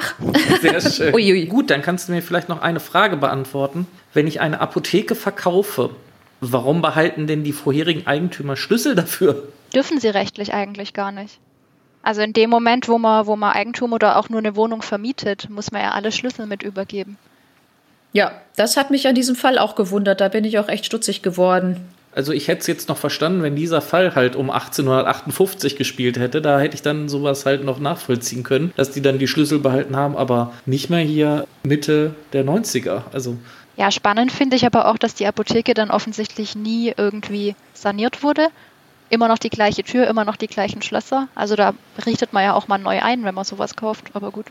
<laughs> Sehr schön. Uiui. Gut, dann kannst du mir vielleicht noch eine Frage beantworten. Wenn ich eine Apotheke verkaufe, warum behalten denn die vorherigen Eigentümer Schlüssel dafür? Dürfen sie rechtlich eigentlich gar nicht. Also in dem Moment, wo man, wo man Eigentum oder auch nur eine Wohnung vermietet, muss man ja alle Schlüssel mit übergeben. Ja, das hat mich an diesem Fall auch gewundert, da bin ich auch echt stutzig geworden. Also ich hätte es jetzt noch verstanden, wenn dieser Fall halt um 1858 gespielt hätte, da hätte ich dann sowas halt noch nachvollziehen können, dass die dann die Schlüssel behalten haben, aber nicht mehr hier Mitte der 90er. Also Ja, spannend finde ich aber auch, dass die Apotheke dann offensichtlich nie irgendwie saniert wurde. Immer noch die gleiche Tür, immer noch die gleichen Schlösser. Also da richtet man ja auch mal neu ein, wenn man sowas kauft. Aber gut,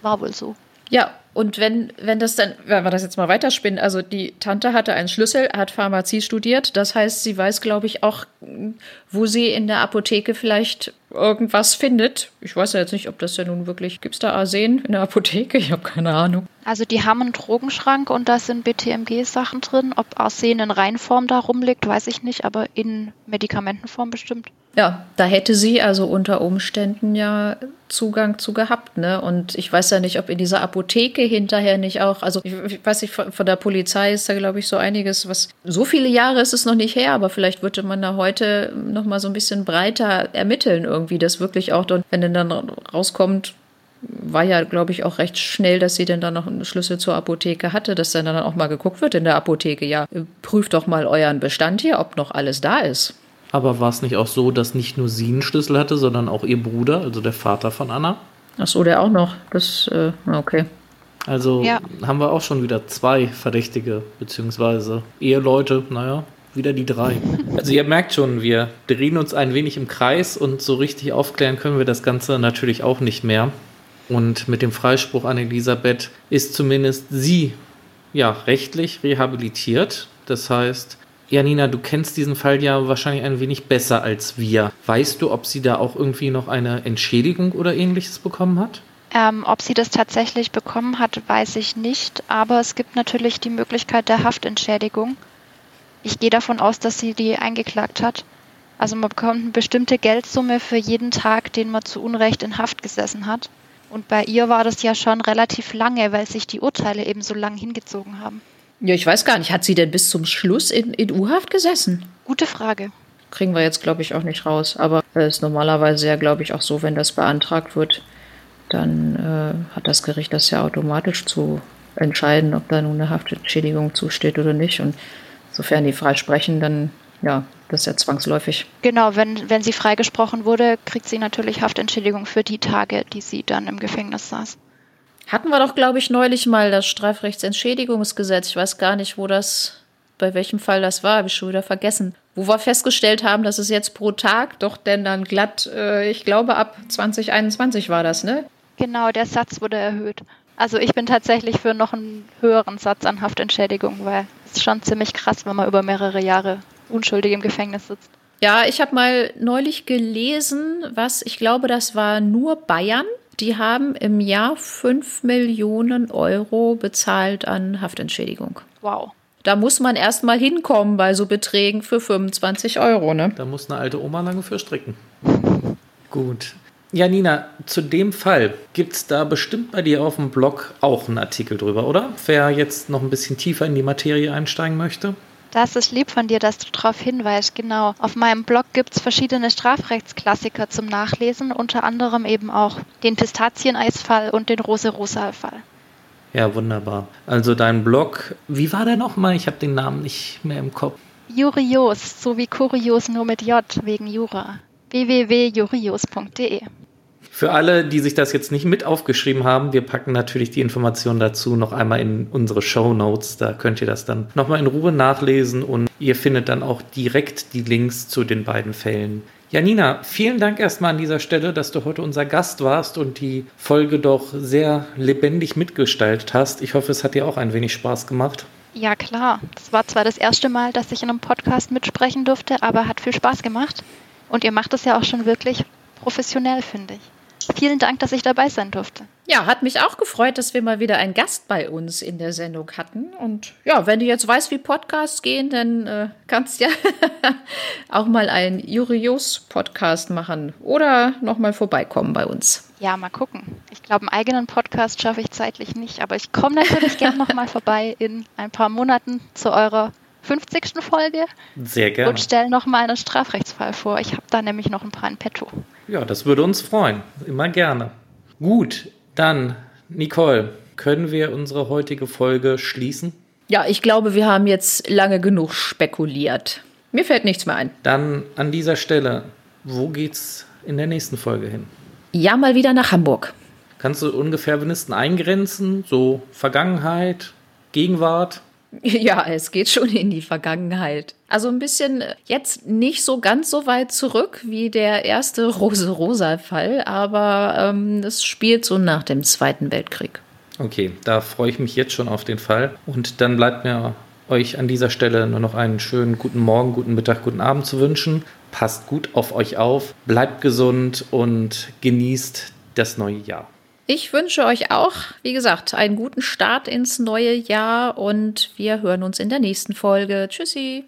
war wohl so. Ja, und wenn, wenn das dann, wenn wir das jetzt mal weiterspinnen, also die Tante hatte einen Schlüssel, hat Pharmazie studiert, das heißt, sie weiß, glaube ich, auch, wo sie in der Apotheke vielleicht irgendwas findet. Ich weiß ja jetzt nicht, ob das ja nun wirklich, gibt es da Arsen in der Apotheke? Ich habe keine Ahnung. Also die haben einen Drogenschrank und da sind BTMG-Sachen drin. Ob Arsen in Reinform da rumliegt, weiß ich nicht, aber in Medikamentenform bestimmt. Ja, da hätte sie also unter Umständen ja Zugang zu gehabt, ne? Und ich weiß ja nicht, ob in dieser Apotheke hinterher nicht auch, also ich, ich weiß nicht, von, von der Polizei ist da, glaube ich, so einiges, was so viele Jahre ist es noch nicht her, aber vielleicht würde man da heute noch mal so ein bisschen breiter ermitteln irgendwie, das wirklich auch dann, wenn dann rauskommt, war ja, glaube ich, auch recht schnell, dass sie denn dann noch einen Schlüssel zur Apotheke hatte, dass dann, dann auch mal geguckt wird in der Apotheke. Ja, prüft doch mal euren Bestand hier, ob noch alles da ist. Aber war es nicht auch so, dass nicht nur sie einen Schlüssel hatte, sondern auch ihr Bruder, also der Vater von Anna? Ach so, der auch noch. Das, äh, okay. Also Ja. haben wir auch schon wieder zwei Verdächtige, beziehungsweise Eheleute, naja, wieder die drei. Also ihr merkt schon, wir drehen uns ein wenig im Kreis und so richtig aufklären können wir das Ganze natürlich auch nicht mehr. Und mit dem Freispruch an Elisabeth ist zumindest sie ja rechtlich rehabilitiert. Das heißt, Janina, du kennst diesen Fall ja wahrscheinlich ein wenig besser als wir. Weißt du, ob sie da auch irgendwie noch eine Entschädigung oder ähnliches bekommen hat? Ähm, ob sie das tatsächlich bekommen hat, weiß ich nicht, aber es gibt natürlich die Möglichkeit der Haftentschädigung. Ich gehe davon aus, dass sie die eingeklagt hat. Also man bekommt eine bestimmte Geldsumme für jeden Tag, den man zu Unrecht in Haft gesessen hat. Und bei ihr war das ja schon relativ lange, weil sich die Urteile eben so lang hingezogen haben. Ja, ich weiß gar nicht, hat sie denn bis zum Schluss in, in U-Haft gesessen? Gute Frage. Kriegen wir jetzt, glaube ich, auch nicht raus. Aber es ist normalerweise ja, glaube ich, auch so, wenn das beantragt wird, dann äh, hat das Gericht das ja automatisch zu entscheiden, ob da nun eine Haftentschädigung zusteht oder nicht. Und sofern die frei sprechen, dann ja, das ist ja zwangsläufig. Genau, wenn, wenn sie freigesprochen wurde, kriegt sie natürlich Haftentschädigung für die Tage, die sie dann im Gefängnis saß. Hatten wir doch, glaube ich, neulich mal das Strafrechtsentschädigungsgesetz. Ich weiß gar nicht, wo das, bei welchem Fall das war, habe ich schon wieder vergessen. Wo wir festgestellt haben, dass es jetzt pro Tag doch denn dann glatt, äh, ich glaube, ab 2021 war das, ne? Genau, der Satz wurde erhöht. Also ich bin tatsächlich für noch einen höheren Satz an Haftentschädigung, weil es ist schon ziemlich krass, wenn man über mehrere Jahre unschuldig im Gefängnis sitzt. Ja, ich habe mal neulich gelesen, was, ich glaube, das war nur Bayern. Die haben im Jahr 5 Millionen Euro bezahlt an Haftentschädigung. Wow. Da muss man erst mal hinkommen bei so Beträgen für 25 Euro, ne? Da muss eine alte Oma lange für stricken. Gut. Janina, zu dem Fall gibt es da bestimmt bei dir auf dem Blog auch einen Artikel drüber, oder? Wer jetzt noch ein bisschen tiefer in die Materie einsteigen möchte? Das ist lieb von dir, dass du darauf hinweist. Genau. Auf meinem Blog gibt es verschiedene Strafrechtsklassiker zum Nachlesen, unter anderem eben auch den Pistazieneisfall und den Rose-Rosa-Fall. Ja, wunderbar. Also dein Blog, wie war der nochmal? Ich habe den Namen nicht mehr im Kopf. Jurios, so wie Kurios nur mit J wegen Jura www.jurios.de. Für alle, die sich das jetzt nicht mit aufgeschrieben haben, wir packen natürlich die Informationen dazu noch einmal in unsere Show Notes. Da könnt ihr das dann nochmal in Ruhe nachlesen und ihr findet dann auch direkt die Links zu den beiden Fällen. Janina, vielen Dank erstmal an dieser Stelle, dass du heute unser Gast warst und die Folge doch sehr lebendig mitgestaltet hast. Ich hoffe, es hat dir auch ein wenig Spaß gemacht. Ja, klar. Das war zwar das erste Mal, dass ich in einem Podcast mitsprechen durfte, aber hat viel Spaß gemacht. Und ihr macht es ja auch schon wirklich professionell, finde ich. Vielen Dank, dass ich dabei sein durfte. Ja, hat mich auch gefreut, dass wir mal wieder einen Gast bei uns in der Sendung hatten. Und ja, wenn du jetzt weißt, wie Podcasts gehen, dann äh, kannst ja <laughs> auch mal einen Jurios-Podcast machen oder nochmal vorbeikommen bei uns. Ja, mal gucken. Ich glaube, einen eigenen Podcast schaffe ich zeitlich nicht, aber ich komme natürlich gerne nochmal <laughs> vorbei in ein paar Monaten zu eurer 50. Folge. Sehr gerne. Und stelle nochmal einen Strafrechtsfall vor. Ich habe da nämlich noch ein paar in petto. Ja, das würde uns freuen. Immer gerne. Gut, dann, Nicole, können wir unsere heutige Folge schließen? Ja, ich glaube, wir haben jetzt lange genug spekuliert. Mir fällt nichts mehr ein. Dann an dieser Stelle, wo geht's in der nächsten Folge hin? Ja, mal wieder nach Hamburg. Kannst du ungefähr wenigstens eingrenzen? So Vergangenheit, Gegenwart? <laughs> Ja, es geht schon in die Vergangenheit. Also ein bisschen jetzt nicht so ganz so weit zurück wie der erste Rose-Rosa-Fall, aber ähm, es spielt so nach dem Zweiten Weltkrieg. Okay, da freue ich mich jetzt schon auf den Fall. Und dann bleibt mir euch an dieser Stelle nur noch einen schönen guten Morgen, guten Mittag, guten Abend zu wünschen. Passt gut auf euch auf, bleibt gesund und genießt das neue Jahr. Ich wünsche euch auch, wie gesagt, einen guten Start ins neue Jahr und wir hören uns in der nächsten Folge. Tschüssi.